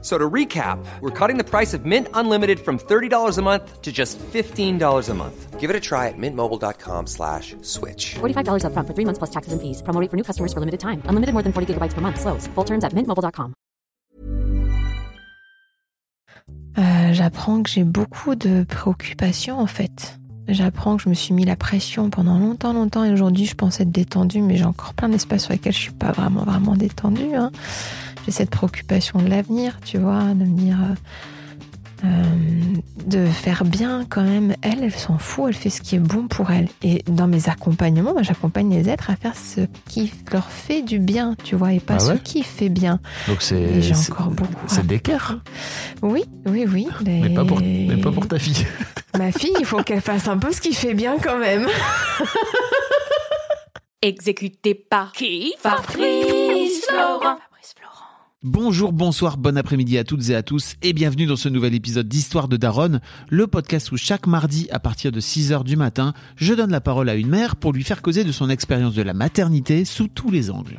So to recap, we're cutting the price of Mint Unlimited from $30 a month to just $15 a month. Give it a try at mintmobile.com slash switch. $45 upfront for three months plus taxes and fees. Promo rate for new customers for limited time. Unlimited more than 40 gigabytes per month. Slows. Full terms at mintmobile.com. Euh, J'apprends que j'ai beaucoup de préoccupations en fait. J'apprends que je me suis mis la pression pendant longtemps, longtemps et aujourd'hui je pense être détendue, mais j'ai encore plein d'espaces sur lesquels je suis pas vraiment, vraiment détendue. hein. J'ai cette préoccupation de l'avenir, tu vois, de me dire. euh, euh, de faire bien quand même. Elle, elle s'en fout, elle fait ce qui est bon pour elle. Et dans mes accompagnements, moi, j'accompagne les êtres à faire ce qui leur fait du bien, tu vois, et pas Ah ce qui fait bien. Donc c'est. J'ai c'est- encore beaucoup. C'est d'équerre, Oui, oui, oui. mais pas pour, mais pas pour ta fille. Ma fille, il faut qu'elle fasse un peu ce qui fait bien quand même. Exécuté par qui? Fabrice Florent. Bonjour, bonsoir, bon après-midi à toutes et à tous et bienvenue dans ce nouvel épisode d'Histoire de Daronne, le podcast où chaque mardi à partir de 6h du matin, je donne la parole à une mère pour lui faire causer de son expérience de la maternité sous tous les angles.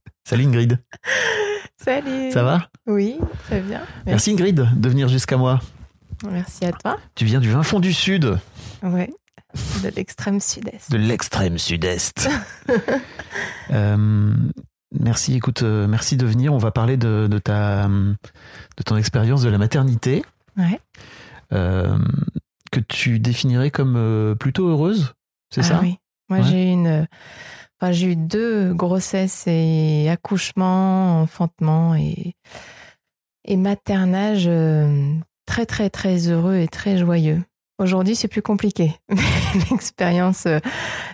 Salut Ingrid, Salut. ça va? Oui, très bien. Merci Ingrid de venir jusqu'à moi. Merci à toi. Tu viens du fin fond du sud, Ouais. De l'extrême sud-est. de l'extrême sud-est. Euh, merci, écoute, euh, merci de venir. On va parler de, de ta, de ton expérience de la maternité, Ouais. euh, que tu définirais comme plutôt heureuse, c'est Ah ça? oui. Moi, Ouais. j'ai une. Enfin, j'ai eu deux grossesses et accouchements, enfantement et, et maternage euh, très, très, très heureux et très joyeux. Aujourd'hui, c'est plus compliqué. L'expérience euh,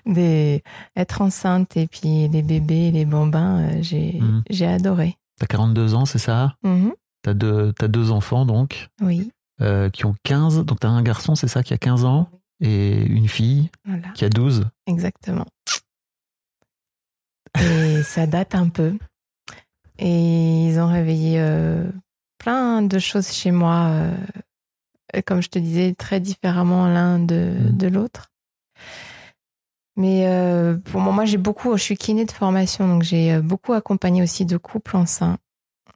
des être enceinte et puis les bébés, les bambins, euh, j'ai Mhm. j'ai adoré. T'as 42 ans, c'est ça? Mhm. T'as deux, t'as deux enfants donc, Oui, euh, qui ont 15. Donc t'as un garçon, c'est ça, qui a 15 ans, et une fille voilà, qui a 12. exactement. Et ça date un peu. Et ils ont réveillé euh, plein de choses chez moi, euh, comme je te disais, très différemment l'un de, de l'autre. Mais euh, pour moi, moi j'ai beaucoup, je suis kiné de formation, donc j'ai beaucoup accompagné aussi de couples enceints.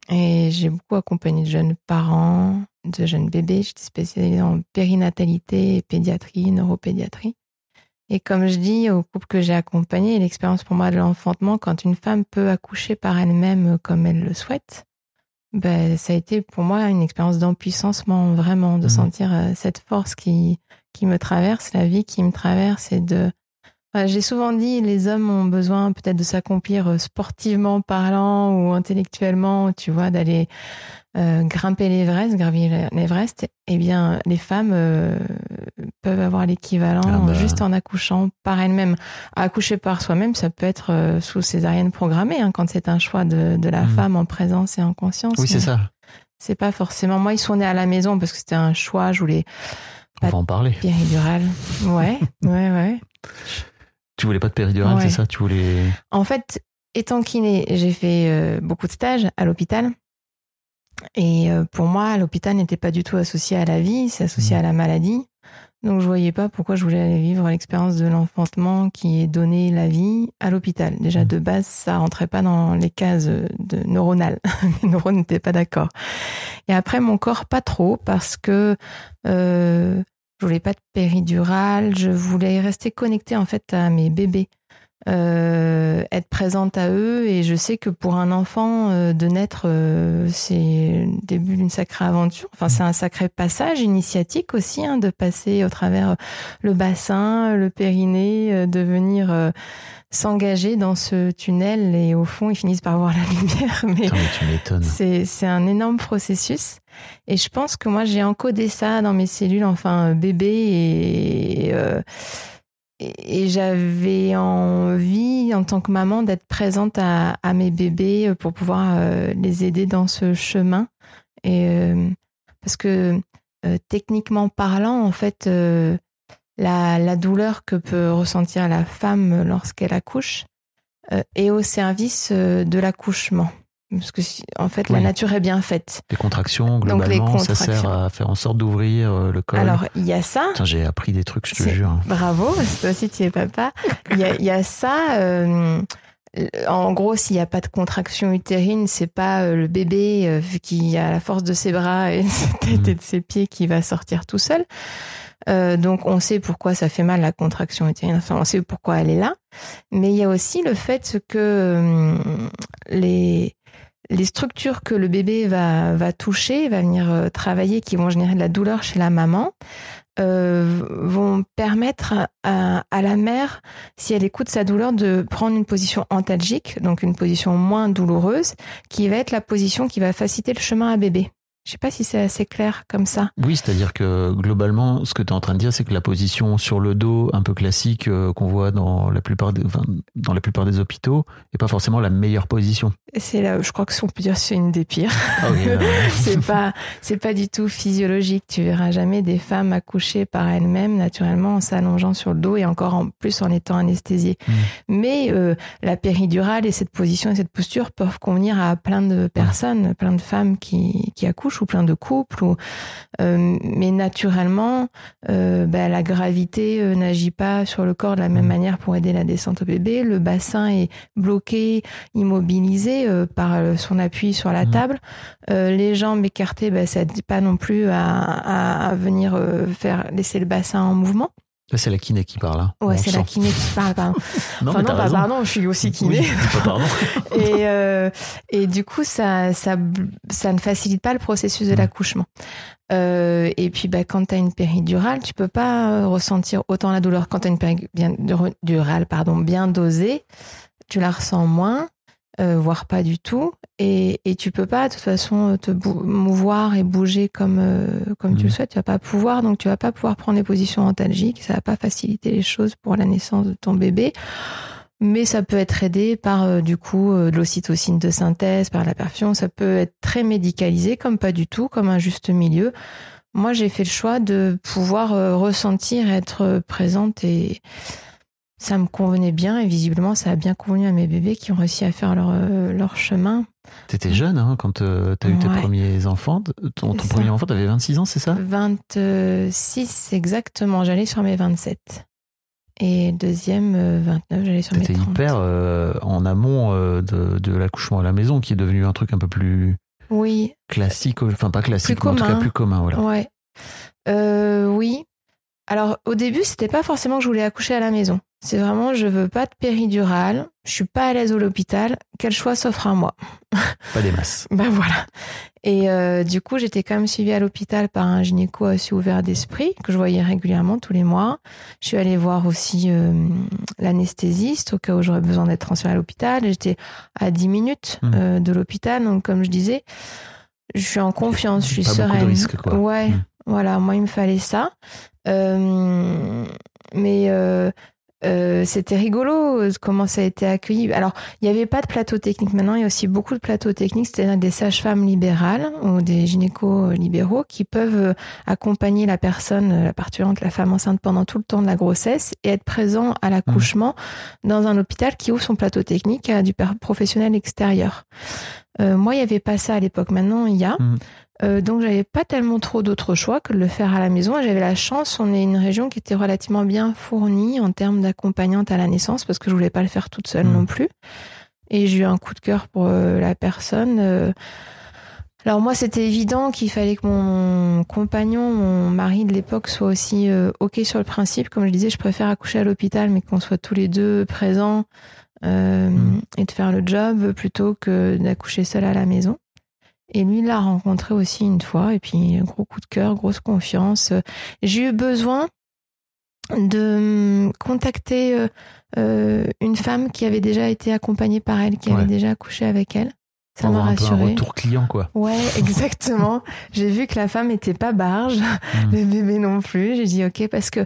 Et j'ai beaucoup accompagné de jeunes parents, de jeunes bébés. J'étais spécialisée en périnatalité, pédiatrie, neuropédiatrie. Et comme je dis aux couples que j'ai accompagnés, l'expérience pour moi de l'enfantement, quand une femme peut accoucher par elle-même comme elle le souhaite, ben, ça a été pour moi une expérience d'empuissancement, vraiment, de Mhm. sentir euh, cette force qui, qui me traverse, la vie qui me traverse et de. Enfin, j'ai souvent dit, les hommes ont besoin peut-être de s'accomplir euh, sportivement parlant ou intellectuellement, tu vois, d'aller euh, grimper l'Everest, gravir l'Everest. Eh bien, les femmes euh, peuvent avoir l'équivalent Ah bah. juste en accouchant par elles-mêmes. Accoucher par soi-même, ça peut être euh, sous césarienne programmée, hein, quand c'est un choix de, de la Mhm. femme en présence et en conscience. Oui, c'est ça. C'est pas forcément. Moi, ils sont nés à la maison parce que c'était un choix. Je voulais On va en parler. péridurale. Ouais, ouais, ouais. Tu voulais pas de péridurale, Ouais. c'est ça? Tu voulais. En fait, étant kiné, j'ai fait beaucoup de stages à l'hôpital. Et euh, pour moi, l'hôpital n'était pas du tout associé à la vie, c'est associé Mhm. à la maladie. Donc je voyais pas pourquoi je voulais aller vivre l'expérience de l'enfantement qui est donné la vie à l'hôpital. Déjà Mhm. de base, ça rentrait pas dans les cases de neuronales. Mes neurones n'étaient pas d'accord. Et après mon corps pas trop parce que euh, je voulais pas de péridurale, je voulais rester connectée en fait à mes bébés euh, être présente à eux et je sais que pour un enfant euh, de naître euh, c'est le début d'une sacrée aventure enfin c'est un sacré passage initiatique aussi hein, de passer au travers le bassin le périnée euh, de venir euh, s'engager dans ce tunnel et au fond ils finissent par voir la lumière mais Putain, mais c'est, c'est un énorme processus. Et je pense que moi, j'ai encodé ça dans mes cellules, enfin, euh, bébé. Et, euh, et, j'avais envie, en tant que maman, d'être présente à, mes bébés euh, pour pouvoir euh, les aider dans ce chemin. Et, euh, parce que, techniquement parlant, en fait, la, douleur que peut ressentir la femme lorsqu'elle accouche est au service de l'accouchement. Parce que, si- en fait, la nature est bien faite. Les contractions, Donc, les globalement, ça sert contractions. à faire en sorte d'ouvrir euh, le col. Alors, il y a ça. J'ai appris des trucs, je te jure. Bravo, toi aussi tu es papa. Il y y a ça. euh, en gros, s'il n'y a pas de contraction utérine, c'est pas euh, le bébé euh, qui a la force de ses bras et de sa tête et de ses pieds qui va sortir tout seul. Euh, donc, on sait pourquoi ça fait mal la contraction utérine. Enfin, on sait pourquoi elle est là. Mais il y a aussi le fait que euh, les les structures que le bébé va, toucher, va venir euh, travailler, qui vont générer de la douleur chez la maman, euh, vont permettre à, à la mère, si elle écoute sa douleur, de prendre une position antalgique, donc une position moins douloureuse, qui va être la position qui va faciliter le chemin à bébé. Je sais pas si c'est assez clair comme ça. Oui, c'est-à-dire que globalement, ce que tu es en train de dire, c'est que la position sur le dos, un peu classique, euh, qu'on voit dans la plupart des, enfin, dans la plupart des hôpitaux, n'est pas forcément la meilleure position. C'est là, je crois que si on peut dire, c'est une des pires. Ah oui, euh, c'est pas c'est pas du tout physiologique. Tu verras jamais des femmes accoucher par elles-mêmes naturellement en s'allongeant sur le dos et encore en plus en étant anesthésiées. Mm. Mais euh, la péridurale et cette position et cette posture peuvent convenir à plein de personnes, plein de femmes qui, qui accouchent ou plein de couples. Ou, euh, mais naturellement, euh, bah, la gravité euh, n'agit pas sur le corps de la même Mm. manière pour aider la descente au bébé. Le bassin est bloqué, immobilisé par son appui sur la Mhm. table. Les jambes écartées, bah, ça ne dit pas non plus à, à, à venir faire laisser le bassin en mouvement. Là, c'est la kiné qui parle. hein. Ouais, c'est la kiné qui parle, pardon. Non, enfin, mais non, raison. pardon, je suis aussi kiné. Oui, dis pas pardon. et, euh, et du coup, ça, ça, ça ne facilite pas le processus de l'accouchement. Euh, et puis, bah, quand tu as une péridurale, tu peux pas euh, ressentir autant la douleur. Quand tu as une péridurale pardon, bien dosée, tu la ressens moins, euh, voire pas du tout. Et, et tu peux pas, de toute façon, te bou- mouvoir et bouger comme, euh, comme tu le souhaites. Tu vas pas pouvoir, donc tu vas pas pouvoir prendre des positions antalgiques. Ça va pas faciliter les choses pour la naissance de ton bébé. Mais ça peut être aidé par euh, du coup euh, de l'ocytocine de synthèse, par la perfusion. Ça peut être très médicalisé, comme pas du tout, comme un juste milieu. Moi, j'ai fait le choix de pouvoir euh, ressentir, être euh, présente et ça me convenait bien. Et visiblement, ça a bien convenu à mes bébés qui ont réussi à faire leur, euh, leur chemin. T'étais jeune hein, quand tu as eu tes premiers enfants. Ton, premier enfant, t'avais 26 ans, c'est ça? 26 exactement, j'allais sur mes 27. Et deuxième, euh, 29, j'allais sur mes T'étais 30. hyper euh, en amont euh, de, de l'accouchement à la maison, qui est devenu un truc un peu plus Oui, classique, enfin pas classique, mais en tout cas plus commun. Voilà. Ouais. Euh, oui. Alors au début, c'était pas forcément que je voulais accoucher à la maison. C'est vraiment je veux pas de péridurale, je suis pas à l'aise à l'hôpital, quel choix s'offre à moi? Pas des masses. Ben voilà. Et euh, du coup, j'étais quand même suivie à l'hôpital par un gynéco assez ouvert d'esprit que je voyais régulièrement tous les mois. Je suis allée voir aussi euh, l'anesthésiste au cas où j'aurais besoin d'être transférée à l'hôpital. J'étais à 10 minutes Mhm. euh, de l'hôpital, donc comme je disais, je suis en confiance, je suis Pas beaucoup de sereine. risques, quoi. Ouais, Mhm. Voilà, moi il me fallait ça. Euh, mais euh, euh, c'était rigolo comment ça a été accueilli. Alors, il n'y avait pas de plateau technique. Maintenant, il y a aussi beaucoup de plateaux techniques, c'est-à-dire des sages-femmes libérales ou des gynécos libéraux qui peuvent accompagner la personne, la parturiente, la femme enceinte pendant tout le temps de la grossesse et être présent à l'accouchement dans un hôpital qui ouvre son plateau technique à du professionnel extérieur. Euh, moi, il n'y avait pas ça à l'époque. Maintenant, il y a. Mhm. Euh, donc, j'avais pas tellement trop d'autres choix que de le faire à la maison. J'avais la chance, on est une région qui était relativement bien fournie en termes d'accompagnante à la naissance parce que je voulais pas le faire toute seule Mhm. non plus. Et j'ai eu un coup de cœur pour euh, la personne. euh. alors moi, c'était évident qu'il fallait que mon compagnon, mon mari de l'époque, soit aussi euh, ok sur le principe. Comme je disais, je préfère accoucher à l'hôpital, mais qu'on soit tous les deux présents euh, Mhm. et de faire le job plutôt que d'accoucher seul à la maison. Et lui, il l'a rencontré aussi une fois. Et puis, gros coup de cœur, grosse confiance. J'ai eu besoin de hum, contacter euh, euh, une femme qui avait déjà été accompagnée par elle, qui Ouais. avait déjà accouché avec elle. Ça m'a avoir un retour client, quoi. Ouais, exactement. J'ai vu que la femme était pas barge, Mm. le bébé non plus. J'ai dit ok parce que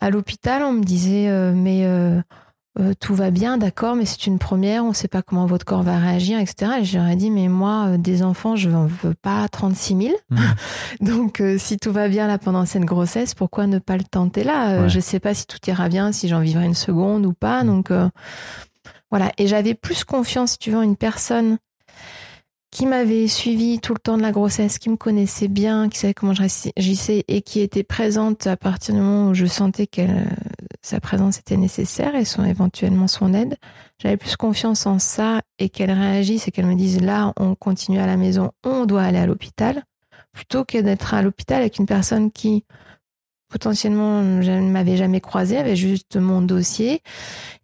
à l'hôpital on me disait euh, mais euh, euh, tout va bien, d'accord, mais c'est une première, on sait pas comment votre corps va réagir, etc. Et j'aurais dit mais moi euh, des enfants je n'en veux pas 36 000. Mm. Donc euh, si tout va bien là pendant cette grossesse, pourquoi ne pas le tenter là? Euh, Ouais. Je sais pas si tout ira bien, si j'en vivrai une seconde ou pas. Mm. Donc euh, voilà. Et j'avais plus confiance, si tu veux, en une personne qui m'avait suivi tout le temps de la grossesse, qui me connaissait bien, qui savait comment je réagissais et qui était présente à partir du moment où je sentais que sa présence était nécessaire et son, éventuellement son aide. J'avais plus confiance en ça et qu'elle réagisse et qu'elle me dise là, on continue à la maison, on doit aller à l'hôpital, plutôt que d'être à l'hôpital avec une personne qui potentiellement je ne m'avais jamais croisée, avait juste mon dossier.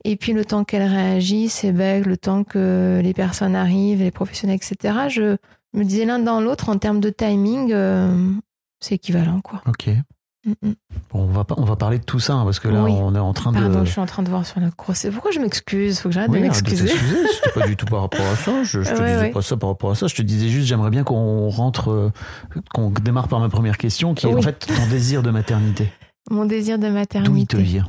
Et puis le temps qu'elle réagisse, et ben, le temps que les personnes arrivent, les professionnels, etc., je me disais l'un dans l'autre en termes de timing, euh, c'est équivalent quoi. Ok. Mm, mm. Bon, on, va, pas- on va parler de tout ça, hein, parce que là, Oui. on est en train de. Pardon, je suis en train de voir sur la grossesse. Pourquoi je m'excuse? Faut que j'arrête Oui, de m'excuser. C'était pas du tout par rapport à ça. Je, je te disais ouais. pas ça par rapport à ça. Je te disais juste, j'aimerais bien qu'on rentre, euh, qu'on démarre par ma première question, qui est en fait ton désir de maternité. Mon désir de D'où il te maternité. vient?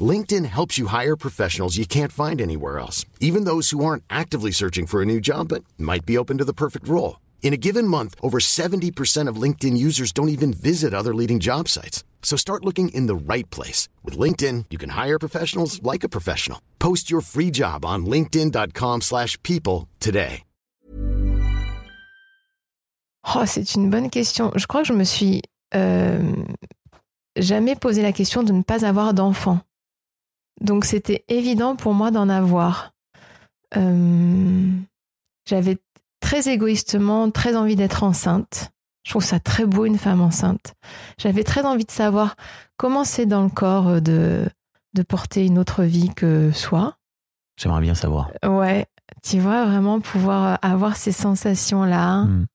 LinkedIn helps you hire professionals you can't find anywhere else, even those who aren't actively searching for a new job but might be open to the perfect role. In a given month, over 70% of LinkedIn users don't even visit other leading job sites. So start looking in the right place. With LinkedIn, you can hire professionals like a professional. Post your free job on linkedin.com/people slash people today. Oh, c'est une bonne question. Je crois que je me suis euh, jamais posé la question de ne pas avoir d'enfant. Donc c'était évident pour moi d'en avoir. Euh, J'avais très égoïstement très envie d'être enceinte. Je trouve ça très beau une femme enceinte. J'avais très envie de savoir comment c'est dans le corps de, de porter une autre vie que soi. J'aimerais bien savoir. Ouais, tu vois, vraiment pouvoir avoir ces sensations-là. Hmm.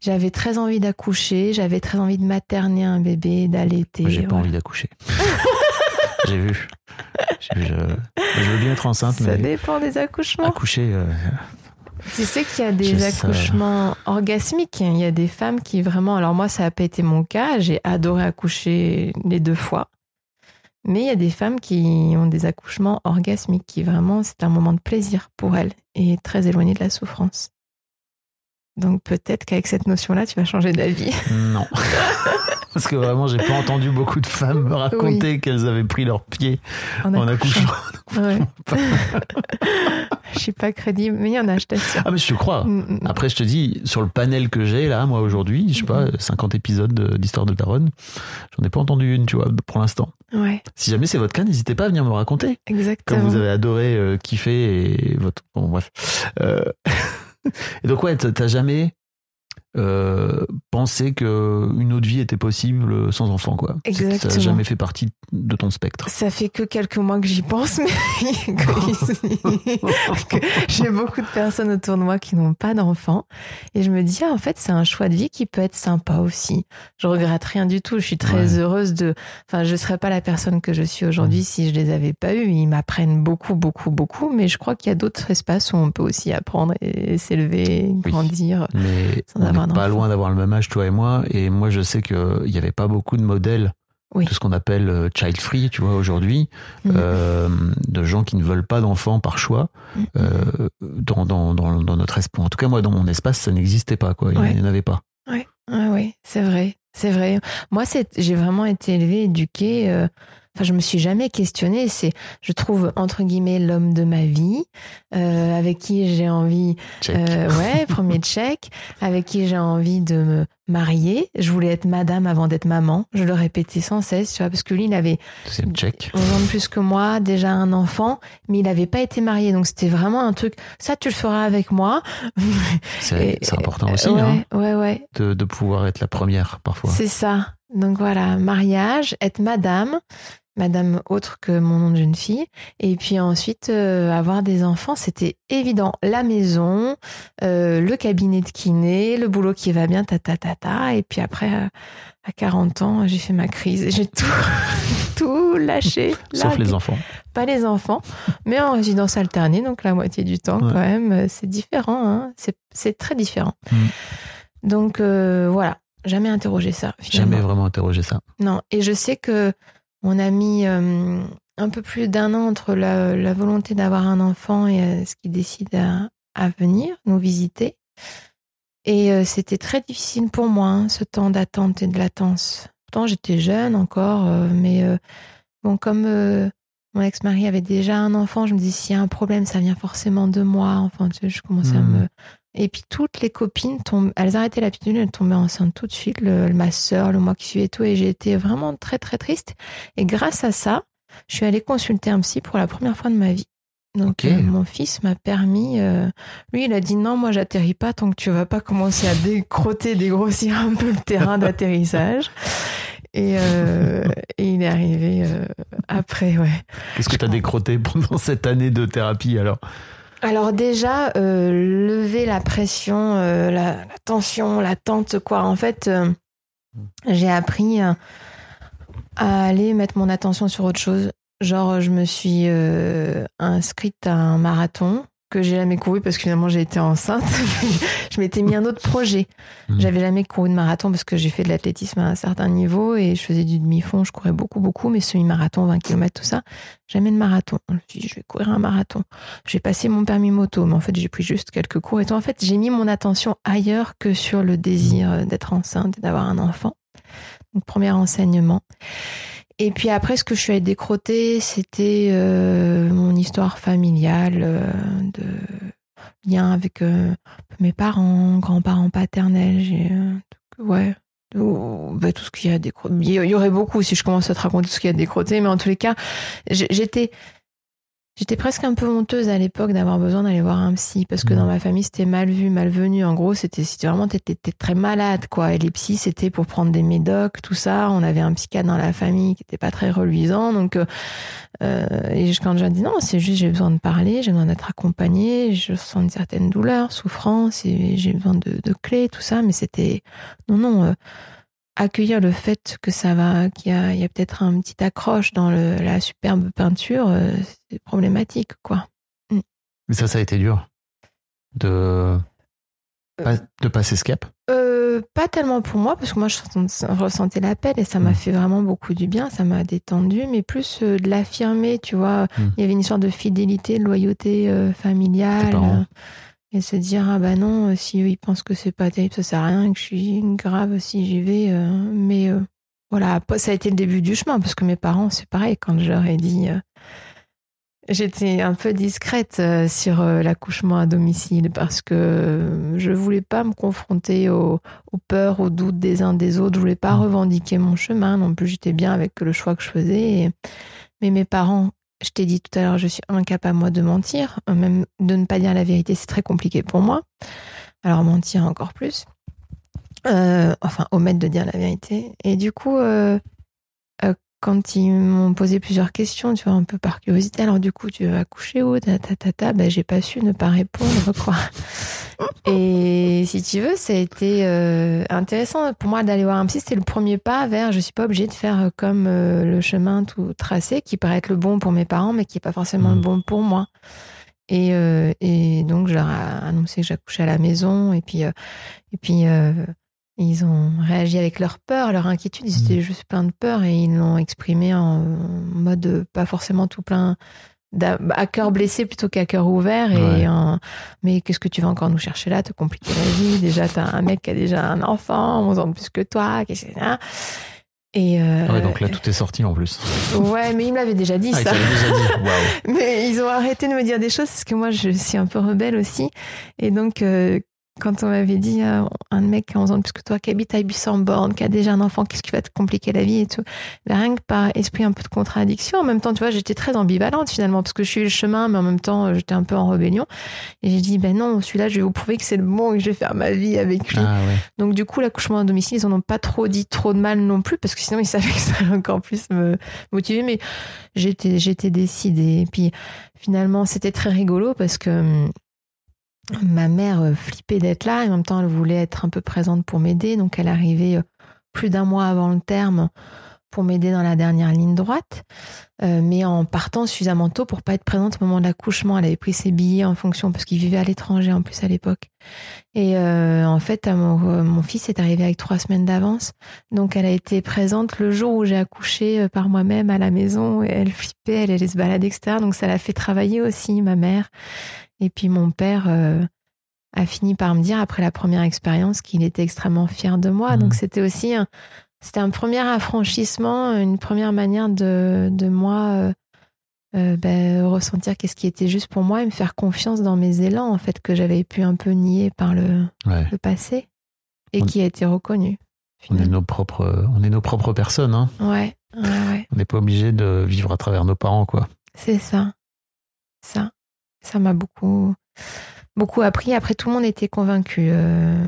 J'avais très envie d'accoucher, j'avais très envie de materner un bébé, d'allaiter. J'ai pas envie d'accoucher. J'ai vu. Je, je veux bien être enceinte, Ça mais dépend des accouchements. accoucher. euh, Tu sais qu'il y a des Je sais. accouchements orgasmiques. Il y a des femmes qui vraiment. Alors moi, ça n'a pas été mon cas. J'ai adoré accoucher les deux fois. Mais il y a des femmes qui ont des accouchements orgasmiques, qui vraiment, c'est un moment de plaisir pour elles et très éloigné de la souffrance. Donc peut-être qu'avec cette notion-là, tu vas changer d'avis. non. Parce que vraiment, j'ai pas entendu beaucoup de femmes me raconter qu'elles avaient pris leur pied En en accouchant. Ouais. je suis pas crédible, mais il y en a, je t'assure. Ah, mais je te crois. Mm, mm. Après, je te dis, sur le panel que j'ai là, moi aujourd'hui, je sais pas, 50 épisodes de- d'Histoire de Daronne, j'en ai pas entendu une, tu vois, pour l'instant. Ouais, Si jamais c'est votre cas, n'hésitez pas à venir me raconter. exactement. Comme vous avez adoré euh, kiffer et votre. Bon, bref. Euh, et donc, ouais, t'as jamais euh, pensé qu'une autre vie était possible sans enfant, quoi. Que Ça n'a Exactement. jamais fait partie de ton spectre. Ça fait que quelques mois que j'y pense, mais que- que j'ai beaucoup de personnes autour de moi qui n'ont pas d'enfants. Et je me dis, ah, en fait, c'est un choix de vie qui peut être sympa aussi. Je regrette rien du tout. Je suis très Ouais. heureuse de. Enfin, je serais pas la personne que je suis aujourd'hui si je les avais pas eus. Ils m'apprennent beaucoup, beaucoup, beaucoup. Mais je crois qu'il y a d'autres espaces où on peut aussi apprendre et s'élever, Oui. grandir. Mais Sans pas loin d'avoir le même âge, toi et moi. Et moi, je sais qu'il n'y avait pas beaucoup de modèles Oui. de ce qu'on appelle euh, child free, tu vois, aujourd'hui, Mm. euh, de gens qui ne veulent pas d'enfants par choix Mm. euh, dans, dans, dans, dans notre espace. En tout cas, moi, dans mon espace, ça n'existait pas, quoi. Il Ouais. n'y en avait pas. Ouais, ouais, ouais, c'est vrai, c'est vrai. Moi, j'ai vraiment été élevée, éduquée. euh, Enfin, je me suis jamais questionnée. C'est, je trouve entre guillemets l'homme de ma vie, euh, avec qui j'ai envie, euh, ouais, premier check, avec qui j'ai envie de me marier. Je voulais être madame avant d'être maman. Je le répétais sans cesse, tu vois, parce que lui, il avait Deuxième check. 11 ans de plus que moi, déjà un enfant, mais il n'avait pas été marié. Donc c'était vraiment un truc. Ça, tu le feras avec moi. C'est important aussi, ouais, hein, ouais, ouais. de, de pouvoir être la première, parfois. C'est ça. Donc voilà, mariage, être madame, madame autre que mon nom de jeune fille, et puis ensuite euh, avoir des enfants, c'était évident. La maison, euh, le cabinet de kiné, le boulot qui va bien, ta ta ta ta, et puis après, euh, à 40 ans, j'ai fait ma crise, et j'ai tout, tout lâché. Sauf les enfants. Pas les enfants, mais en résidence alternée, donc la moitié du temps Ouais. quand même, c'est différent, hein. c'est très différent. Mm. Donc voilà, jamais interrogé ça. Finalement. Jamais vraiment interrogé ça. Non, et je sais que on a mis euh, un peu plus d'un an entre la, la volonté d'avoir un enfant et euh, ce qui décide à, à venir nous visiter. Et euh, c'était très difficile pour moi, hein, ce temps d'attente et de latence. Pourtant, j'étais jeune encore, mais bon, comme mon ex-mari avait déjà un enfant, je me dis s'il y a un problème, ça vient forcément de moi. Enfin, tu sais, je commençais à Mhm. me. Et puis toutes les copines tombent, elles arrêtaient la pilule, elles tombaient enceintes tout de suite, le, ma sœur, le mois qui suivait et tout, et j'ai été vraiment très très triste. Et grâce à ça, je suis allée consulter un psy pour la première fois de ma vie. Donc euh, mon fils m'a permis, euh, lui il a dit non moi j'atterris pas tant que tu vas pas commencer à décrotter, dégrossir un peu le terrain d'atterrissage. Et, euh, et il est arrivé après, ouais. Qu'est-ce que tu as décroté pendant cette année de thérapie alors? Alors déjà, euh, lever la pression, euh, la, tension, l'attente, quoi. En fait, euh, j'ai appris à, à aller mettre mon attention sur autre chose. Genre, je me suis euh, inscrite à un marathon que j'ai jamais couru parce que finalement j'ai été enceinte. je m'étais mis un autre projet. Mhm. J'avais jamais couru de marathon parce que j'ai fait de l'athlétisme à un certain niveau et je faisais du demi-fond, je courais beaucoup, beaucoup, mais semi-marathon, 20 km, tout ça. Jamais de marathon. Je me suis dit, je vais courir un marathon. J'ai passé mon permis moto, mais en fait, j'ai pris juste quelques cours et tout. En fait, j'ai mis mon attention ailleurs que sur le désir d'être enceinte et d'avoir un enfant. Donc, premier enseignement. Et puis après, ce que je suis allée décroter, c'était euh, mon histoire familiale, euh, de lien avec euh, mes parents, grands-parents paternels. J'ai, euh, ouais, tout, bah, tout ce qu'il y a à décroter. Il y aurait beaucoup si je commence à te raconter tout ce qu'il y a à décroter, mais en tous les cas, j'étais J'étais presque un peu honteuse à l'époque d'avoir besoin d'aller voir un psy parce que dans ma famille c'était mal vu, malvenu. En gros, c'était si vraiment t'étais t'étais très malade quoi. Et les psys c'était pour prendre des médocs, tout ça. On avait un psychiatre dans la famille qui était pas très reluisant. Donc, euh, euh, et je- quand j'ai dit non, c'est juste j'ai besoin de parler, j'ai besoin d'être accompagnée, je sens une certaine douleur, souffrance et j'ai besoin de, de clés, tout ça. Mais c'était non non. euh, accueillir le fait que ça va, qu'il y a, peut-être un petit accroche dans le, la superbe peinture, euh, c'est problématique, quoi. Mais ça, ça a été dur de, pas- de passer ce cap. Euh, pas tellement pour moi, parce que moi, je ressent- ressentais l'appel et ça m'a Mm. fait vraiment beaucoup du bien, ça m'a détendu, mais plus euh, de l'affirmer, tu vois. Mm. Il y avait une histoire de fidélité, de loyauté euh, familiale. Et se dire, ah bah non, euh, si eux, ils pensent que c'est pas terrible, ça sert à rien, que je suis grave si j'y vais. euh, mais euh, voilà, ça a été le début du chemin, parce que mes parents, c'est pareil, quand je leur ai dit, euh, J'étais un peu discrète sur l'accouchement à domicile parce que je voulais pas me confronter aux, aux, peurs, aux doutes des uns des autres. Je voulais pas mmh. revendiquer mon chemin. Non plus, j'étais bien avec le choix que je faisais. Mais mes parents, je t'ai dit tout à l'heure, je suis incapable moi de mentir, même de ne pas dire la vérité, c'est très compliqué pour moi. Alors mentir encore plus. Euh, enfin, omettre de dire la vérité. Et du coup, euh, quand ils m'ont posé plusieurs questions, tu vois, un peu par curiosité, alors du coup, tu vas coucher où ta, ta, ta, ta, ben, j'ai pas su ne pas répondre, quoi. Et si tu veux, ça a été euh, intéressant pour moi d'aller voir un psy. C'était le premier pas vers, je suis pas obligée de faire comme euh, le chemin tout tracé, qui paraît être le bon pour mes parents, mais qui est pas forcément le mmh. bon pour moi. Et, euh, et donc, je leur ai annoncé que j'accouchais à la maison, et puis, et puis, ils ont réagi avec leur peur, leur inquiétude. Ils étaient mmh. juste plein de peur et ils l'ont exprimé en mode pas forcément tout plein à cœur blessé plutôt qu'à cœur ouvert et mais qu'est-ce que tu vas encore nous chercher là? Te compliquer la vie déjà t'as un mec qui a déjà un enfant 11 ans de plus que toi que et euh, ah ouais, donc là tout est sorti en plus. Ouais, mais il me l'avait déjà dit ah, ça. Déjà dit. mais ils ont arrêté de me dire des choses parce que moi je suis un peu rebelle aussi et donc euh, quand on m'avait dit euh, un mec qui a 11 ans de plus que toi, qui habite à Buisson-Borne, qui a déjà un enfant, qu'est-ce qui va te compliquer la vie et tout. Mais rien que par esprit un peu de contradiction, en même temps, tu vois, j'étais très ambivalente finalement, parce que je suis le chemin, mais en même temps, euh, j'étais un peu en rébellion. Et j'ai dit, ben non, celui-là, je vais vous prouver que c'est le bon et que je vais faire ma vie avec lui. Ah Donc du coup, l'accouchement à domicile, ils en ont pas trop dit trop de mal non plus, parce que sinon, ils savaient que ça allait encore plus me motiver. Mais j'étais, j'étais décidée. Et puis finalement, c'était très rigolo parce que hum, ma mère euh, flippait d'être là et en même temps elle voulait être un peu présente pour m'aider. Donc elle arrivait euh, plus d'un mois avant le terme pour m'aider dans la dernière ligne droite, euh, mais en partant suffisamment tôt pour pas être présente au moment de l'accouchement. Elle avait pris ses billets en fonction parce qu'il vivait à l'étranger en plus à l'époque. Et en fait, mon, fils est arrivé avec trois semaines d'avance, donc elle a été présente le jour où j'ai accouché par moi-même à la maison. Et elle flippait, elle allait se balader etc. Donc ça l'a fait travailler aussi ma mère. Et puis mon père euh, a fini par me dire après la première expérience qu'il était extrêmement fier de moi. Donc mmh. c'était aussi un, c'était un premier affranchissement, une première manière de, de moi euh, euh, ben, ressentir qu'est-ce qui était juste pour moi et me faire confiance dans mes élans en fait que j'avais pu un peu nier par le, le passé et qui a été reconnu. On est nos propres, on est nos propres personnes. Hein. Ouais, ouais, On n'est pas obligé de vivre à travers nos parents, quoi. C'est ça, ça. Ça m'a beaucoup, beaucoup appris. Après, tout le monde était convaincu. Euh,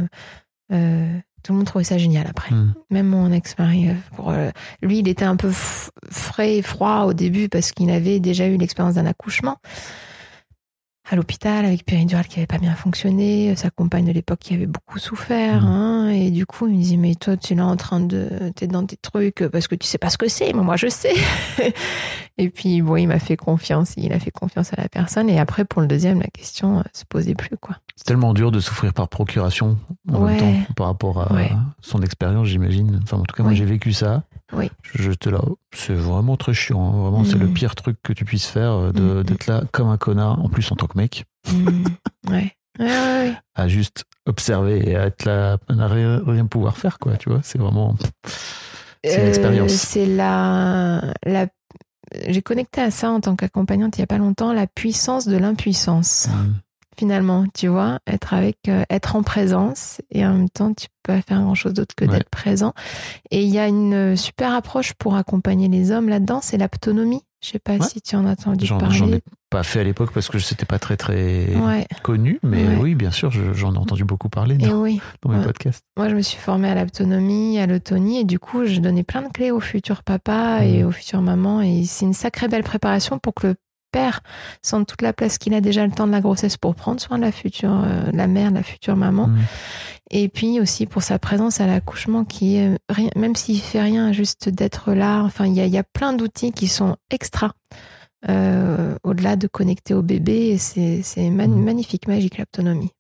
euh, tout le monde trouvait ça génial après. Hmm. Même mon ex-mari. Euh, lui, il était un peu frais et froid au début parce qu'il avait déjà eu l'expérience d'un accouchement à l'hôpital avec péridurale qui avait pas bien fonctionné, sa compagne de l'époque qui avait beaucoup souffert, mmh. hein, et du coup il me dit mais toi tu es là en train de t'es dans tes trucs parce que tu sais pas ce que c'est, mais moi je sais. et puis bon il m'a fait confiance, il a fait confiance à la personne et après pour le deuxième la question euh, se posait plus quoi. C'est tellement dur de souffrir par procuration en même temps par rapport à son expérience j'imagine. Enfin en tout cas moi j'ai vécu ça. Oui. J'étais là, c'est vraiment très chiant. Hein. Vraiment, c'est le mm. pire truc que tu puisses faire euh, mm. d'être là comme un connard, en plus en tant que mec. Mm. Ouais. Ouais, à juste observer et à être là, à rien, rien pouvoir faire, quoi. Tu vois, c'est vraiment. C'est une expérience. Euh, c'est la, la j'ai connecté à ça en tant qu'accompagnante il n'y a pas longtemps, la puissance de l'impuissance finalement, tu vois, être avec, euh, être en présence et en même temps, tu peux pas faire grand chose d'autre que d'être présent. Et il y a une super approche pour accompagner les hommes là-dedans, c'est l'autonomie. Je sais pas si tu en as entendu parler. J'en ai pas fait à l'époque parce que c'était pas très très connu, mais oui, bien sûr, j'en ai entendu beaucoup parler dans, oui. dans mes podcasts. Moi, je me suis formée à l'autonomie, à l'autonie, et du coup, je donnais plein de clés aux futurs papas et mmh. aux futures mamans, et c'est une sacrée belle préparation pour que le sente toute la place qu'il a déjà le temps de la grossesse pour prendre soin de la future, euh, la mère, la future maman. Mmh. Et puis aussi pour sa présence à l'accouchement qui est, même s'il fait rien, juste d'être là. Enfin, il y a, y a, plein d'outils qui sont extra. Euh, au-delà de connecter au bébé, c'est mmh. magnifique, magique l'autonomie.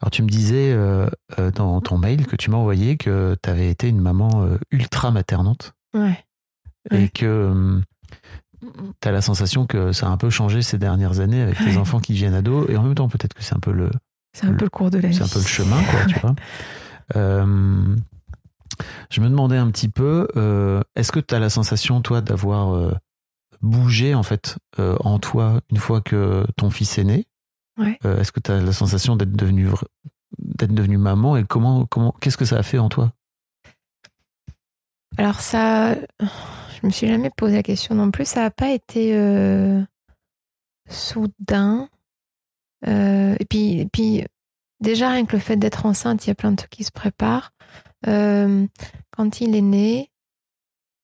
Alors tu me disais euh, dans ton mail que tu m'as envoyé que tu avais été une maman ultra maternante. Ouais. Et que hum, tu as la sensation que ça a un peu changé ces dernières années avec les enfants qui viennent ados, et en même temps, peut-être que c'est un peu le. C'est un peu le cours de la vie. C'est un peu le chemin, quoi, tu vois. Euh, je me demandais un petit peu, euh, est-ce que tu as la sensation, toi, d'avoir euh, bougé en fait en toi une fois que ton fils est né? Ouais. Est-ce que tu as la sensation d'être devenue vra- d'être devenue maman et comment comment qu'est-ce que ça a fait en toi? Alors ça, je me suis jamais posé la question non plus. Ça n'a pas été euh, soudain. Euh, et puis, et puis déjà rien que le fait d'être enceinte, il y a plein de trucs qui se préparent. Euh, quand il est né,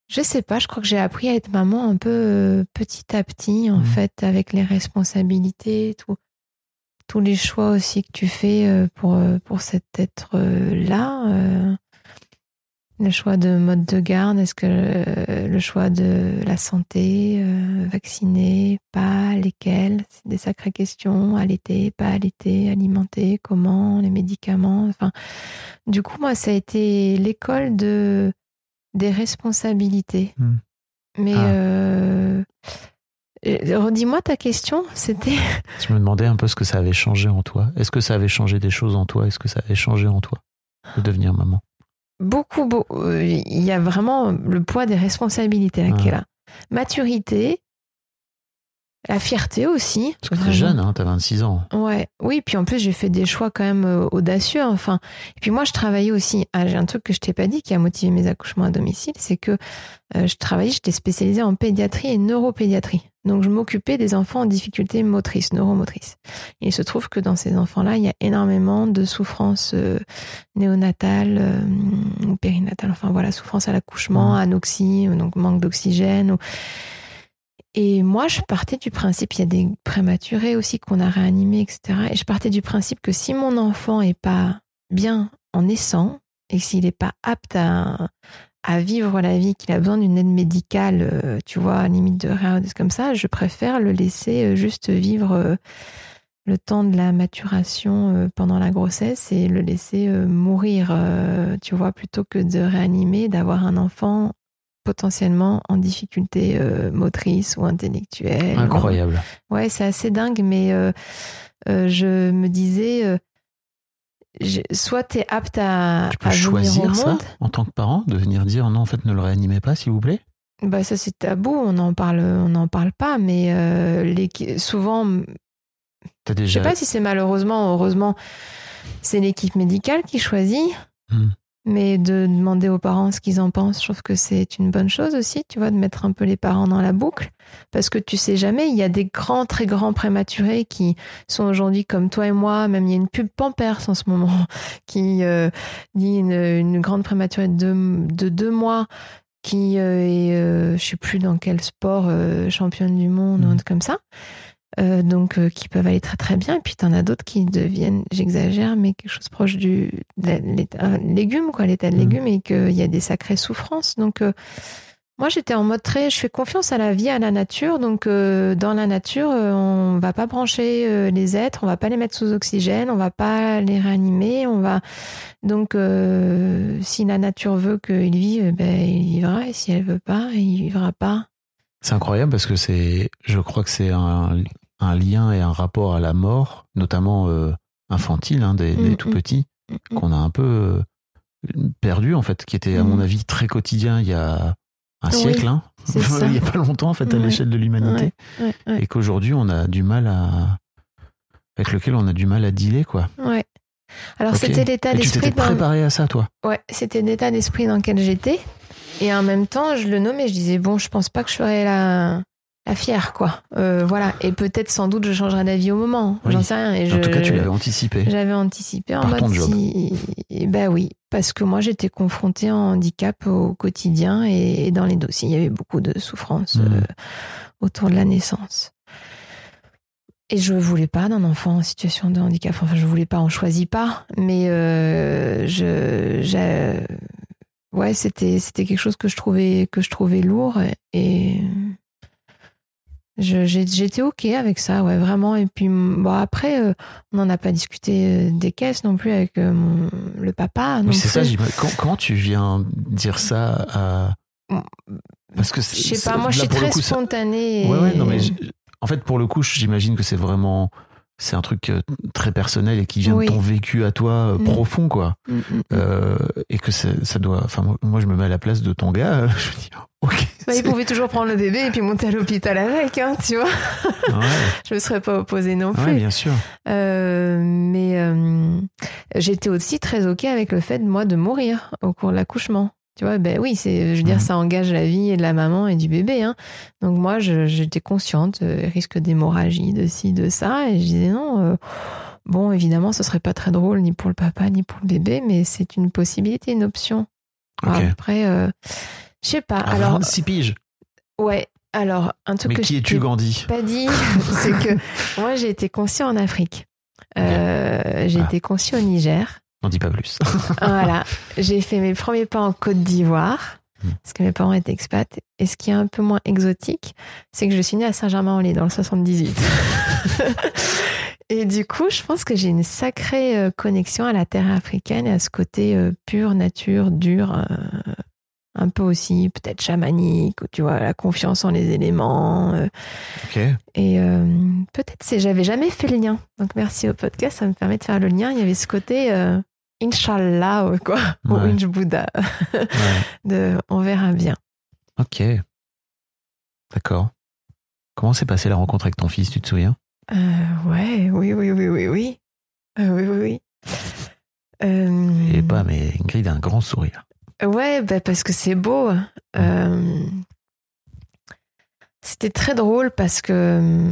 je sais pas. Je crois que j'ai appris à être maman un peu euh, petit à petit en Mhm. fait, avec les responsabilités, tout, tous les choix aussi que tu fais euh, pour euh, pour cet être là. euh, le choix de mode de garde, est-ce que euh, le choix de la santé, euh, vacciner, pas, lesquels, c'est des sacrées questions, allaiter, pas allaiter, alimenter, comment, les médicaments, enfin, du coup, moi, ça a été l'école de des responsabilités. Hmm. Mais Ah. euh, euh, redis-moi ta question, c'était Je me demandais un peu ce que ça avait changé en toi. Est-ce que ça avait changé des choses en toi? Est-ce que ça avait changé en toi de devenir maman? Beaucoup, beau- euh, il y a vraiment le poids des responsabilités là, qui est là. Maturité, la fierté aussi. Parce que t'es jeune, hein, t'as 26 ans. Ouais, oui, puis en plus j'ai fait des choix quand même euh, audacieux. Enfin, et puis moi je travaillais aussi. Ah, j'ai un truc que je t'ai pas dit qui a motivé mes accouchements à domicile, c'est que euh, je travaillais, j'étais spécialisée en pédiatrie et neuropédiatrie. Donc je m'occupais des enfants en difficulté motrice, neuromotrice. Et il se trouve que dans ces enfants-là, il y a énormément de souffrances euh, néonatales euh, ou périnatales. Enfin voilà, souffrance à l'accouchement, Mhm. anoxie, donc manque d'oxygène. ou- et moi, je partais du principe, il y a des prématurés aussi qu'on a réanimés, etc. Et je partais du principe que si mon enfant est pas bien en naissant et s'il n'est pas apte à, à vivre la vie, qu'il a besoin d'une aide médicale, euh, tu vois, à limite de rien, comme ça, je préfère le laisser euh, juste vivre euh, le temps de la maturation pendant la grossesse et le laisser mourir, tu vois, plutôt que de réanimer, d'avoir un enfant potentiellement en difficulté motrice ou intellectuelle. Incroyable. Ouais, c'est assez dingue, mais je me disais, soit tu es apte à, Tu peux à venir au choisir ça monde. en tant que parent, de venir dire non, en fait, ne le réanimez pas, s'il vous plaît. Bah ça c'est tabou, on n'en parle, on n'en parle pas, mais euh, les, souvent, T'as je déjà. sais pas si c'est malheureusement, ou heureusement, c'est l'équipe médicale qui choisit. Hmm. Mais de demander aux parents ce qu'ils en pensent, je trouve que c'est une bonne chose aussi, tu vois, de mettre un peu les parents dans la boucle. Parce que tu sais jamais, il y a des grands, très grands prématurés qui sont aujourd'hui comme toi et moi. Même il y a une pub Pampers en ce moment qui euh, dit une, une grande prématurée de deux, de deux mois qui euh, est, euh, je sais plus dans quel sport, euh, championne du monde ou un Mhm. truc comme ça. Euh, donc euh, qui peuvent aller très très bien. Et puis t'en as d'autres qui deviennent j'exagère mais quelque chose proche du l'état un légume quoi l'état de Mhm. légume et qu'il y a des sacrées souffrances. Donc euh, moi j'étais en mode très je fais confiance à la vie à la nature. Donc euh, dans la nature euh, on va pas brancher euh, les êtres. On va pas les mettre sous oxygène. On va pas les réanimer. On va donc euh, si la nature veut qu'il vive ben il vivra. Et si elle veut pas il vivra pas C'est incroyable parce que c'est, je crois que c'est un, un lien et un rapport à la mort, notamment euh, infantile, hein, des, des Mm, tout mm. petits, Mm, qu'on a un peu euh, perdu en fait, qui était à mon avis très quotidien il y a un Oui, siècle, hein. il y a pas longtemps en fait à Ouais. l'échelle de l'humanité, ouais, ouais. et qu'aujourd'hui on a du mal à, avec lequel on a du mal à dealer quoi. Ouais. Alors c'était l'état Et tu d'esprit t'étais dans... préparé à ça toi? Ouais, c'était l'état d'esprit dans lequel j'étais et en même temps je le nommais, je disais bon, je pense pas que je ferais la la fière quoi. Euh, voilà et peut-être sans doute je changerai d'avis au moment, Oui. j'en sais rien et En je tout cas tu l'avais anticipé. j'avais anticipé en mode ton job. si ben oui, parce que moi j'étais confrontée en handicap au quotidien et, et dans les dossiers, il y avait beaucoup de souffrance Mhm. euh, autour de la naissance. Et je voulais pas d'un enfant en situation de handicap. Enfin, je voulais pas, on choisit pas. Mais euh, je, ouais, c'était c'était quelque chose que je trouvais que je trouvais lourd et j'étais ok avec ça, ouais, vraiment. Et puis bon, après, euh, on n'en a pas discuté euh, des caisses non plus avec euh, mon, le papa. Oui, c'est ça. comment tu viens dire ça à parce que Je sais pas, moi je suis très coup, ça- spontanée. et- Ouais, ouais, non, mais en fait, pour le coup, j'imagine que c'est vraiment c'est un truc euh, très personnel et qui vient Oui. de ton vécu à toi euh, Mm. profond, quoi. Mm, mm. Euh, et que ça, ça doit. Enfin, moi- je me mets à la place de ton gars. Je me dis, ok. Bah, il pouvait toujours prendre le bébé et puis monter à l'hôpital avec, hein, tu vois. Ouais, Je me serais pas opposée non ouais, plus. bien sûr. Euh, mais euh, j'étais aussi très ok avec le fait moi de mourir au cours de l'accouchement. Tu vois, ben oui, c'est, je veux dire, ça engage la vie de la maman et du bébé. Hein. Donc moi, j'étais consciente, euh, risque d'hémorragie, de ci, de ça, et je disais non. euh, bon, évidemment, ce serait pas très drôle ni pour le papa ni pour le bébé, mais c'est une possibilité, une option. Après, euh, je sais pas. À Alors, 26 piges. ouais. Alors, un truc Mais que qui je es-tu, Gandhi pas dit, c'est que moi j'ai été conçue en Afrique. Euh, j'ai Ah. été conçue au Niger. N'en dis pas plus. Voilà. J'ai fait mes premiers pas en Côte d'Ivoire, Hmm. parce que mes parents étaient expats. Et ce qui est un peu moins exotique, c'est que je suis née à Saint-Germain-en-Laye dans le 78. et du coup, je pense que j'ai une sacrée euh, connexion à la terre africaine et à ce côté euh, pure nature, dur, euh, un peu aussi peut-être chamanique, ou tu vois, la confiance en les éléments. euh, ok. et euh, peut-être c'est j'avais jamais fait le lien. Donc merci au podcast, ça me permet de faire le lien. Il y avait ce côté euh, Inch'Allah quoi, ou Ouais. Inch Bouddha Ouais. de on verra bien. Ok. D'accord. Comment s'est passée la rencontre avec ton fils, tu te souviens? Euh, ouais, oui, oui, oui, oui, oui. Euh, oui, oui, oui. Euh, Et pas, mais Ingrid a un grand sourire. Ouais, bah, parce que c'est beau. Euh, C'était très drôle parce que,